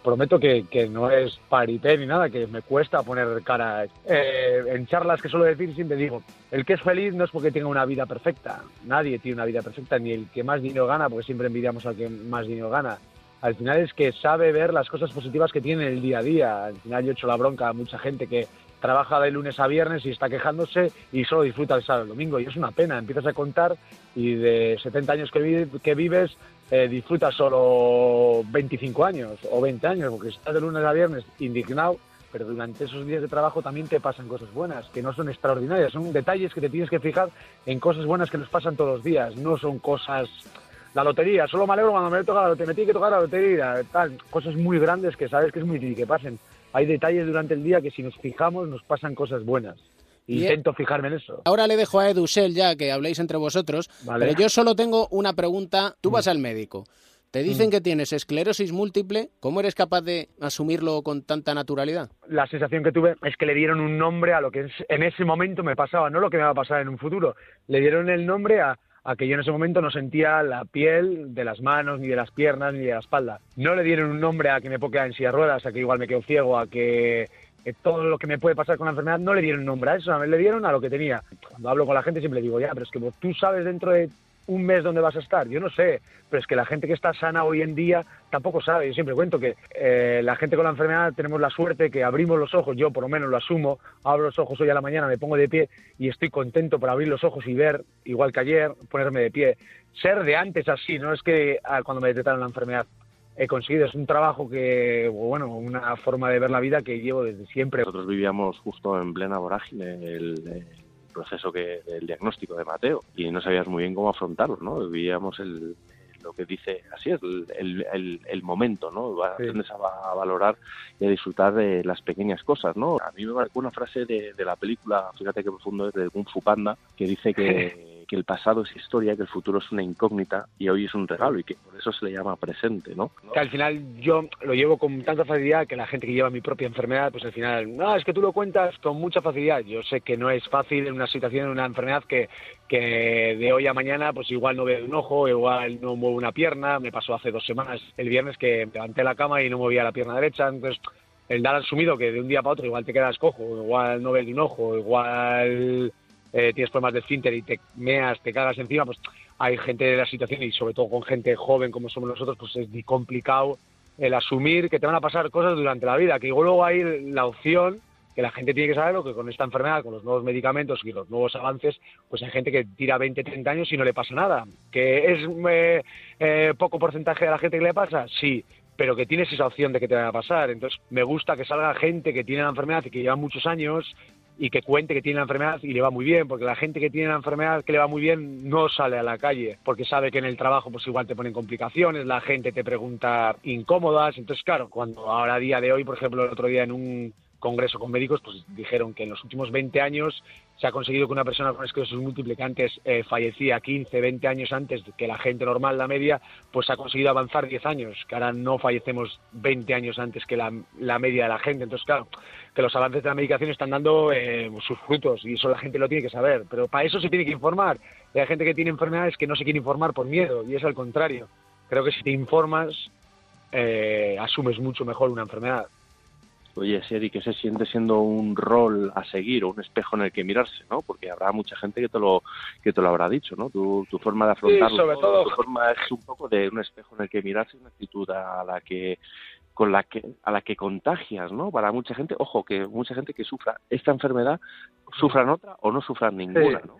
prometo que, que no es parité ni nada, que me cuesta poner cara. Eh, en charlas que suelo decir siempre digo, el que es feliz no es porque tenga una vida perfecta. Nadie tiene una vida perfecta, ni el que más dinero gana, porque siempre envidiamos al que más dinero gana al final es que sabe ver las cosas positivas que tiene en el día a día. Al final yo he hecho la bronca a mucha gente que trabaja de lunes a viernes y está quejándose y solo disfruta el sábado y el domingo. Y es una pena, empiezas a contar y de 70 años que, que vives eh, disfrutas solo 25 años o 20 años, porque estás de lunes a viernes indignado, pero durante esos días de trabajo también te pasan cosas buenas, que no son extraordinarias, son detalles que te tienes que fijar en cosas buenas que nos pasan todos los días, no son cosas la lotería, solo me alegro cuando me toca la lotería, me tiene que tocar la lotería, tal, cosas muy grandes que sabes que es muy difícil que pasen. Hay detalles durante el día que si nos fijamos nos pasan cosas buenas. Intento fijarme en eso. Ahora le dejo a Edusel ya que habléis entre vosotros, Vale. pero yo solo tengo una pregunta. Tú vas al médico, te dicen Mm. que tienes esclerosis múltiple, ¿cómo eres capaz de asumirlo con tanta naturalidad? La sensación que tuve es que le dieron un nombre a lo que en ese momento me pasaba, no lo que me va a pasar en un futuro. Le dieron el nombre a, a que yo en ese momento no sentía la piel de las manos, ni de las piernas, ni de la espalda. No le dieron un nombre a que me quedar en silla de ruedas, a que igual me quedo ciego, a que eh, todo lo que me puede pasar con la enfermedad, no le dieron nombre a eso, le dieron a lo que tenía. Cuando hablo con la gente siempre digo, ya, pero es que vos- tú sabes dentro de un mes dónde vas a estar. Yo no sé, pero es que la gente que está sana hoy en día tampoco sabe. Yo siempre cuento que eh, la gente con la enfermedad tenemos la suerte que abrimos los ojos, yo por lo menos lo asumo, abro los ojos hoy a la mañana, me pongo de pie y estoy contento por abrir los ojos y ver, igual que ayer, ponerme de pie. Ser de antes así, no es que ah, cuando me detectaron la enfermedad he conseguido, es un trabajo que, bueno, una forma de ver la vida que llevo desde siempre. Nosotros vivíamos justo en plena vorágine el proceso que el diagnóstico de Mateo y no sabías muy bien cómo afrontarlo, ¿no? Vivíamos el, lo que dice así es el, el, el- momento, ¿no? Sí. Aprendes a valorar y a disfrutar de las pequeñas cosas, ¿no? A mí me marcó una frase de, de la película, fíjate qué profundo es, de Kung Fu Panda, que dice que, que el pasado es historia, que el futuro es una incógnita y hoy es un regalo y que por eso se le llama presente, ¿no? Al final yo lo llevo con tanta facilidad que la gente que lleva mi propia enfermedad, pues al final, no, es que tú lo cuentas con mucha facilidad. Yo sé que no es fácil en una situación, en una enfermedad que, que de hoy a mañana, pues igual no veo un ojo, igual no muevo una pierna. Me pasó hace dos semanas, el viernes, que me levanté la cama y no movía la pierna derecha. Entonces, el dar asumido que de un día para otro igual te quedas cojo, igual no ves de un ojo, igual eh, tienes problemas de esfínter y te meas, te cagas encima, pues hay gente de la situación y sobre todo con gente joven como somos nosotros, pues es complicado el asumir que te van a pasar cosas durante la vida, que luego hay la opción que la gente tiene que saberlo, que con esta enfermedad, con los nuevos medicamentos y los nuevos avances, pues hay gente que tira 20, 30 años y no le pasa nada. ¿Que es eh, eh, poco porcentaje de la gente que le pasa? Sí, pero que tienes esa opción de que te vaya a pasar. Entonces, me gusta que salga gente que tiene la enfermedad y que lleva muchos años y que cuente que tiene la enfermedad y le va muy bien, porque la gente que tiene la enfermedad que le va muy bien no sale a la calle, porque sabe que en el trabajo pues igual te ponen complicaciones, la gente te pregunta incómodas, entonces claro, cuando ahora a día de hoy, por ejemplo, el otro día en un congreso con médicos, pues dijeron que en los últimos 20 años se ha conseguido que una persona con esclerosis múltiple que antes eh, fallecía 15, 20 años antes que la gente normal, la media, pues ha conseguido avanzar 10 años, que ahora no fallecemos 20 años antes que la, la media de la gente. Entonces, claro, que los avances de la medicación están dando eh, sus frutos y eso la gente lo tiene que saber. Pero para eso se tiene que informar. Y hay gente que tiene enfermedades que no se quiere informar por miedo y es al contrario. Creo que si te informas, eh, asumes mucho mejor una enfermedad. Oye, Seri, ¿qué se siente siendo un rol a seguir o un espejo en el que mirarse, ¿no? Porque habrá mucha gente que te lo que te lo habrá dicho, ¿no? Tu, tu forma de afrontarlo, sobre todo- tu forma es un poco de un espejo en el que mirarse, una actitud a la que con la que a la que contagias, ¿no? Para mucha gente, ojo, que mucha gente que sufra esta enfermedad sufran otra o no sufran ninguna, Sí. ¿no?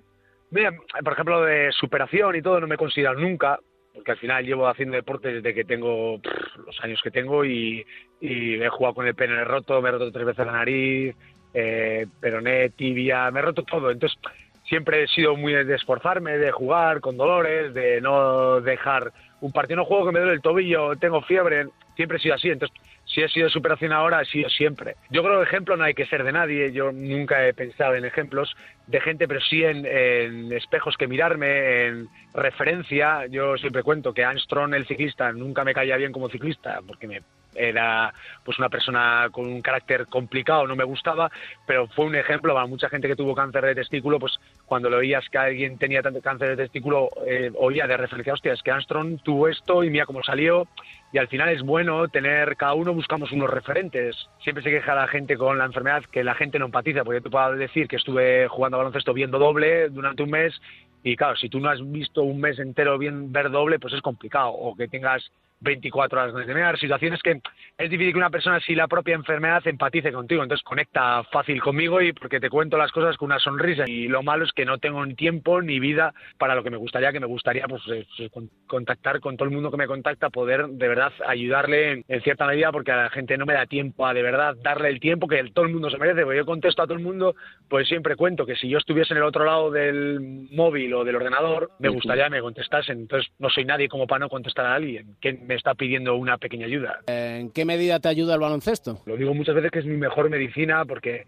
Mira, por ejemplo, de superación y todo, no me he considerado nunca, porque al final llevo haciendo deporte desde que tengo los años que tengo y, y he jugado con el pene roto, me he roto tres veces la nariz, eh, peroné, tibia, me he roto todo. Entonces, siempre he sido muy de esforzarme, de jugar con dolores, de no dejar un partido, no juego que me duele el tobillo, tengo fiebre, siempre he sido así. Entonces, si he sido superación ahora, he sido siempre. Yo creo que ejemplo no hay que ser de nadie, yo nunca he pensado en ejemplos de gente, pero sí en, en espejos que mirarme, en referencia. Yo siempre cuento que Armstrong, el ciclista, nunca me caía bien como ciclista, porque me era pues una persona con un carácter complicado, no me gustaba, pero fue un ejemplo para mucha gente que tuvo cáncer de testículo, pues cuando lo oías que alguien tenía tanto cáncer de testículo, eh, oía de referencia, hostia, es que Armstrong tuvo esto y mira cómo salió, y al final es bueno tener, cada uno buscamos unos referentes. Siempre se queja la gente con la enfermedad que la gente no empatiza, porque te puedo decir que estuve jugando a baloncesto viendo doble durante un mes, y claro, si tú no has visto un mes entero bien ver doble, pues es complicado, o que tengas 24 horas de mear, situaciones que es difícil que una persona si la propia enfermedad empatice contigo, entonces conecta fácil conmigo y porque te cuento las cosas con una sonrisa. Y lo malo es que no tengo ni tiempo ni vida para lo que me gustaría, que me gustaría pues eh, con- contactar con todo el mundo que me contacta, poder de verdad ayudarle en, en cierta medida porque a la gente no me da tiempo a de verdad darle el tiempo que todo el mundo se merece, porque yo contesto a todo el mundo, pues siempre cuento que si yo estuviese en el otro lado del móvil o del ordenador, me gustaría que me contestasen, entonces no soy nadie como para no contestar a alguien. Que me está pidiendo una pequeña ayuda. ¿En qué medida te ayuda el baloncesto? Lo digo muchas veces que es mi mejor medicina porque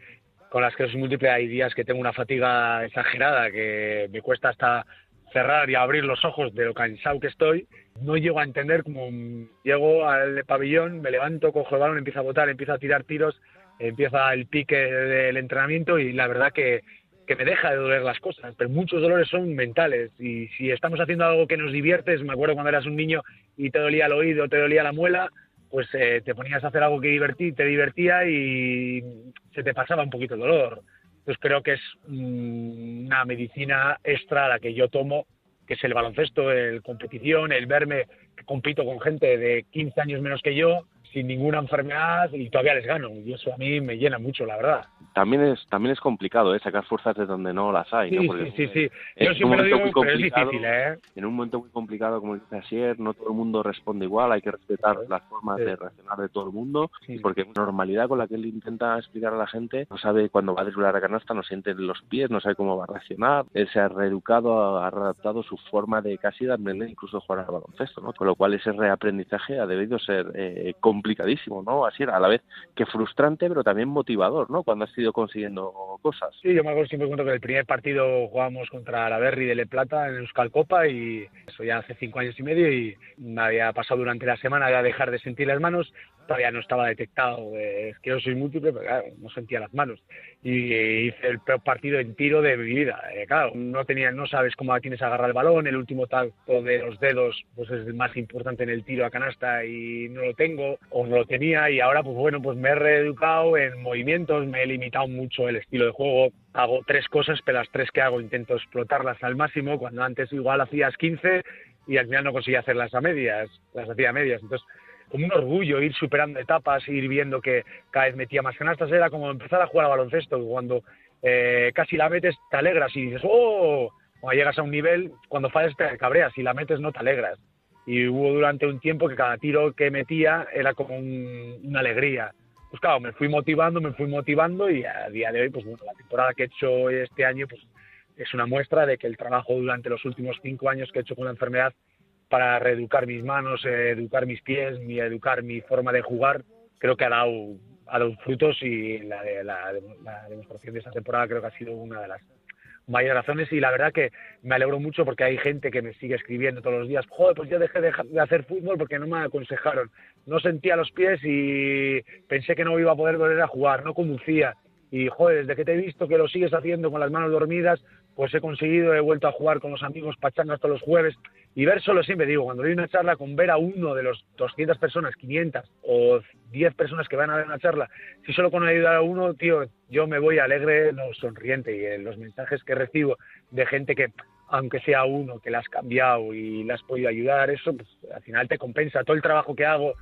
con la esclerosis múltiple hay días que tengo una fatiga exagerada que me cuesta hasta cerrar y abrir los ojos de lo cansado que estoy. No llego a entender cómo llego al pabellón, me levanto, cojo el balón, empiezo a botar, empiezo a tirar tiros, empieza el pique del entrenamiento y la verdad que, que me deja de doler las cosas, pero muchos dolores son mentales y si estamos haciendo algo que nos diviertes, me acuerdo cuando eras un niño y te dolía el oído, te dolía la muela, pues eh, te ponías a hacer algo que divertí, te divertía y se te pasaba un poquito el dolor. Entonces creo que es mm, una medicina extra la que yo tomo, que es el baloncesto, el competición, el verme que compito con gente de 15 años menos que yo, sin ninguna enfermedad y todavía les gano. Y eso a mí me llena mucho, la verdad. También es también es complicado, ¿eh? Sacar fuerzas de donde no las hay, ¿no? Sí, Porque sí, sí, sí. Yo un siempre lo momento digo, muy pero es complicado- difícil, ¿eh? En un momento muy complicado, como dice Asier, no todo el mundo responde igual, hay que respetar las formas Sí. de reaccionar de todo el mundo, porque la normalidad con la que él intenta explicar a la gente, no sabe cuándo va a driblar la canasta, no siente los pies, no sabe cómo va a reaccionar, él se ha reeducado, ha adaptado su forma de casi darle incluso jugar al baloncesto, ¿no? Con lo cual ese reaprendizaje ha debido ser eh, complicadísimo, ¿no? Así era, a la vez que frustrante, pero también motivador, ¿no? Cuando has ido consiguiendo cosas. Sí, yo me acuerdo siempre cuento que el primer partido jugábamos contra la Berry de Le Plata en Euskal Copa y eso ya hace cinco años y medio y me había pasado durante la semana ya dejar de sentir las manos, todavía no estaba detectado, eh, es que yo soy múltiple, pero claro, no sentía las manos y hice el peor partido en tiro de mi vida, Eh, claro, no tenía, no sabes cómo tienes que agarrar el balón, el último tacto de los dedos pues es el más importante en el tiro a canasta y no lo tengo o no lo tenía y ahora pues bueno, pues me he reeducado en movimientos, me he limitado mucho el estilo de juego, hago tres cosas, pero las tres que hago intento explotarlas al máximo, cuando antes igual hacías 15 y al final no conseguía hacerlas a medias, las hacía a medias. Entonces, como un orgullo ir superando etapas, ir viendo que cada vez metía más canastas, era como empezar a jugar a baloncesto, cuando eh, casi la metes te alegras y dices, ¡oh! Cuando llegas a un nivel, cuando fallas te cabreas, y la metes no te alegras. Y hubo durante un tiempo que cada tiro que metía era como un- una alegría. Pues claro, me fui motivando, me fui motivando y a día de hoy, pues bueno, la temporada que he hecho este año, pues es una muestra de que el trabajo durante los últimos cinco años que he hecho con la enfermedad para reeducar mis manos, educar mis pies, mi, educar mi forma de jugar, creo que ha dado, ha dado frutos y la, la, la demostración de esta temporada creo que ha sido una de las mayores razones y la verdad que me alegro mucho porque hay gente que me sigue escribiendo todos los días, joder, pues yo dejé de, de hacer fútbol porque no me aconsejaron, no sentía los pies y pensé que no iba a poder volver a jugar, no conducía y joder, desde que te he visto que lo sigues haciendo con las manos dormidas, pues he conseguido, he vuelto a jugar con los amigos pachangas todos los jueves y ver solo siempre digo, cuando doy una charla con ver a uno de los 200 personas, 500 o 10 personas que van a ver una charla, si solo con ayudar a uno, tío, yo me voy alegre, no sonriente y los mensajes que recibo de gente que aunque sea uno que la has cambiado y la has podido ayudar, eso pues, al final te compensa todo el trabajo que hago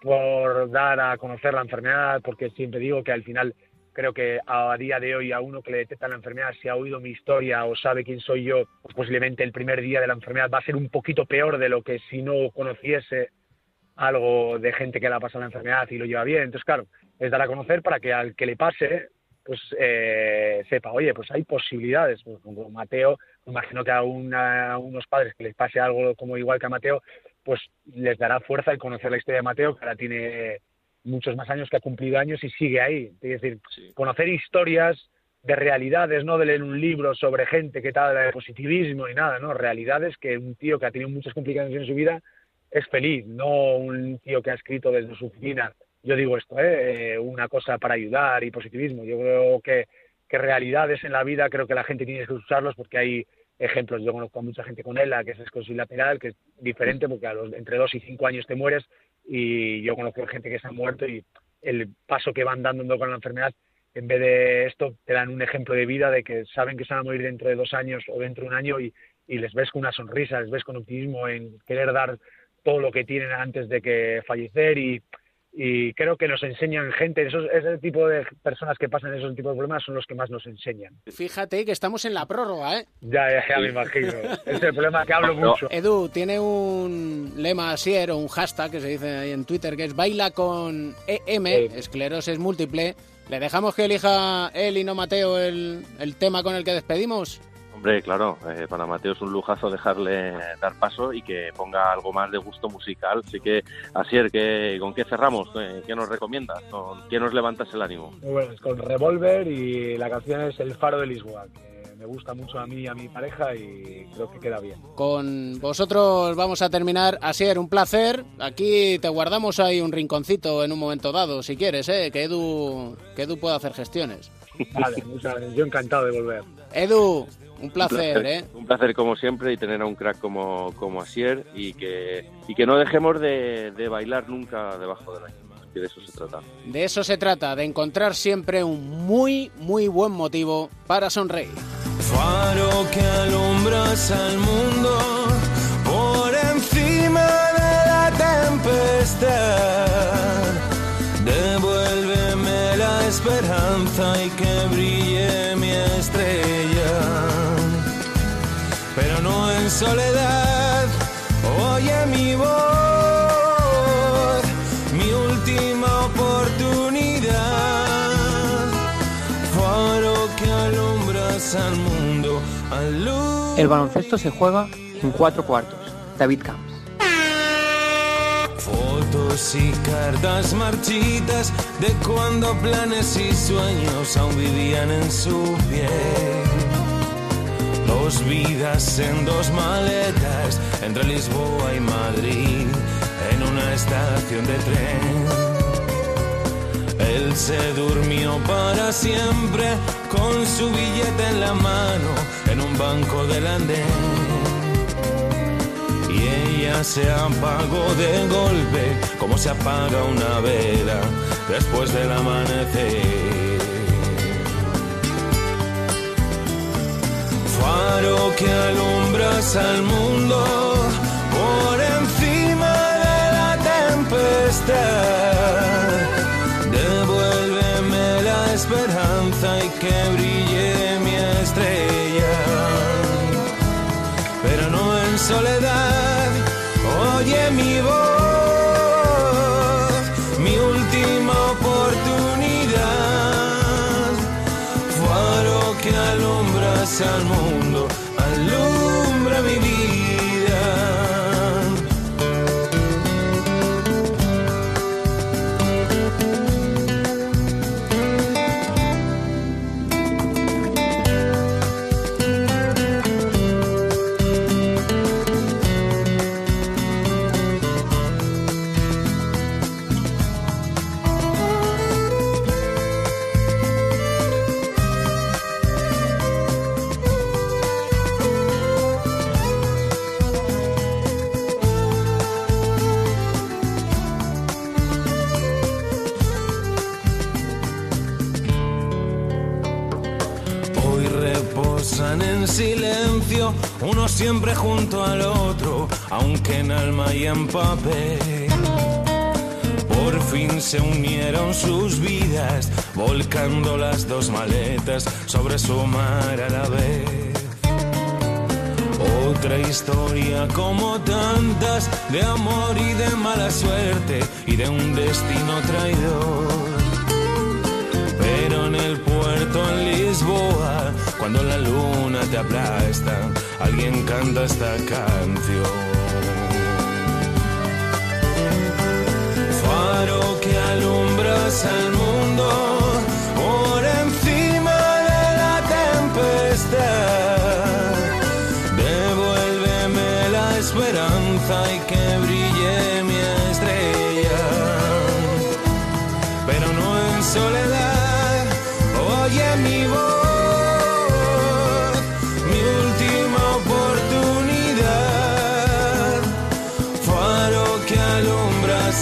por dar a conocer la enfermedad, porque siempre digo que al final creo que a día de hoy a uno que le detecta la enfermedad, si ha oído mi historia o sabe quién soy yo, pues posiblemente el primer día de la enfermedad va a ser un poquito peor de lo que si no conociese algo de gente que le ha pasado la enfermedad y lo lleva bien. Entonces, claro, es dar a conocer para que al que le pase, pues eh, sepa, oye, pues hay posibilidades. Pues, como Mateo, imagino que a, una- a unos padres que les pase algo como igual que a Mateo, pues les dará fuerza el conocer la historia de Mateo, que ahora tiene muchos más años, que ha cumplido años y sigue ahí. Es decir, conocer historias de realidades, no de leer un libro sobre gente que tal de positivismo y nada, no, realidades que un tío que ha tenido muchas complicaciones en su vida es feliz, no un tío que ha escrito desde su oficina. Yo digo esto, ¿eh? Eh, una cosa para ayudar y positivismo. Yo creo que, que realidades en la vida, creo que la gente tiene que usarlos porque hay ejemplos. Yo conozco a mucha gente con ELA, que es esclerosis lateral, que es diferente porque a los, entre dos y cinco años te mueres y yo conozco gente que se ha muerto y el paso que van dando con la enfermedad, en vez de esto, te dan un ejemplo de vida de que saben que se van a morir dentro de dos años o dentro de un año y, y les ves con una sonrisa, les ves con optimismo en querer dar todo lo que tienen antes de que fallecer y, y creo que nos enseñan gente, esos, ese tipo de personas que pasan esos tipos de problemas son los que más nos enseñan. Fíjate que estamos en la prórroga, ¿eh? Ya, ya, ya me imagino. Es el problema que hablo mucho. Edu, tiene un lema asier o un hashtag que se dice ahí en Twitter que es baila con EM, esclerosis múltiple. ¿Le dejamos que elija él y no Mateo el, el tema con el que despedimos? Hombre, claro, eh, para Mateo es un lujazo dejarle dar paso y que ponga algo más de gusto musical. Así que, Asier, ¿qué, ¿con qué cerramos? ¿Qué, qué nos recomiendas? ¿Con qué nos levantas el ánimo? Muy bueno, es con Revolver y la canción es El Faro de Lisboa, que me gusta mucho a mí y a mi pareja y creo que queda bien. Con vosotros vamos a terminar. Asier, un placer. Aquí te guardamos ahí un rinconcito en un momento dado, si quieres, ¿eh? que, Edu, que Edu pueda hacer gestiones. Vale, muchas gracias. Yo encantado de volver. Edu, un placer, ¿eh? Un placer como siempre y tener a un crack como, como Asier y que, y que no dejemos de, de bailar nunca debajo de la lluvia, que de eso se trata. De eso se trata, de encontrar siempre un muy, muy buen motivo para sonreír. Faro que alumbras al mundo por encima de la tempestad. Devuélveme la esperanza y que brille mi estrella. En soledad, oye mi voz, mi última oportunidad. Faro que alumbras al mundo, al luz. El baloncesto se juega en cuatro cuartos. David Camps. Fotos y cartas marchitas de cuando planes y sueños aún vivían en su piel. Dos vidas en dos maletas entre Lisboa y Madrid en una estación de tren. Él se durmió para siempre con su billete en la mano en un banco del andén. Y ella se apagó de golpe como se apaga una vela después del amanecer. Faro que alumbras al mundo por encima de la tempestad. Devuélveme la esperanza y que brille mi estrella. Pero no en soledad, oye mi voz, mi siempre junto al otro, aunque en alma y en papel. Por fin se unieron sus vidas, volcando las dos maletas sobre su mar a la vez. Otra historia como tantas, de amor y de mala suerte, y de un destino traidor. Pero en el puerto en Lisboa, cuando la luna te aplasta, alguien canta esta canción. Faro que alumbras al mundo por encima de la tempestad. Devuélveme la esperanza y que brille mi estrella pero no en soledad.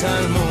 Al mundo,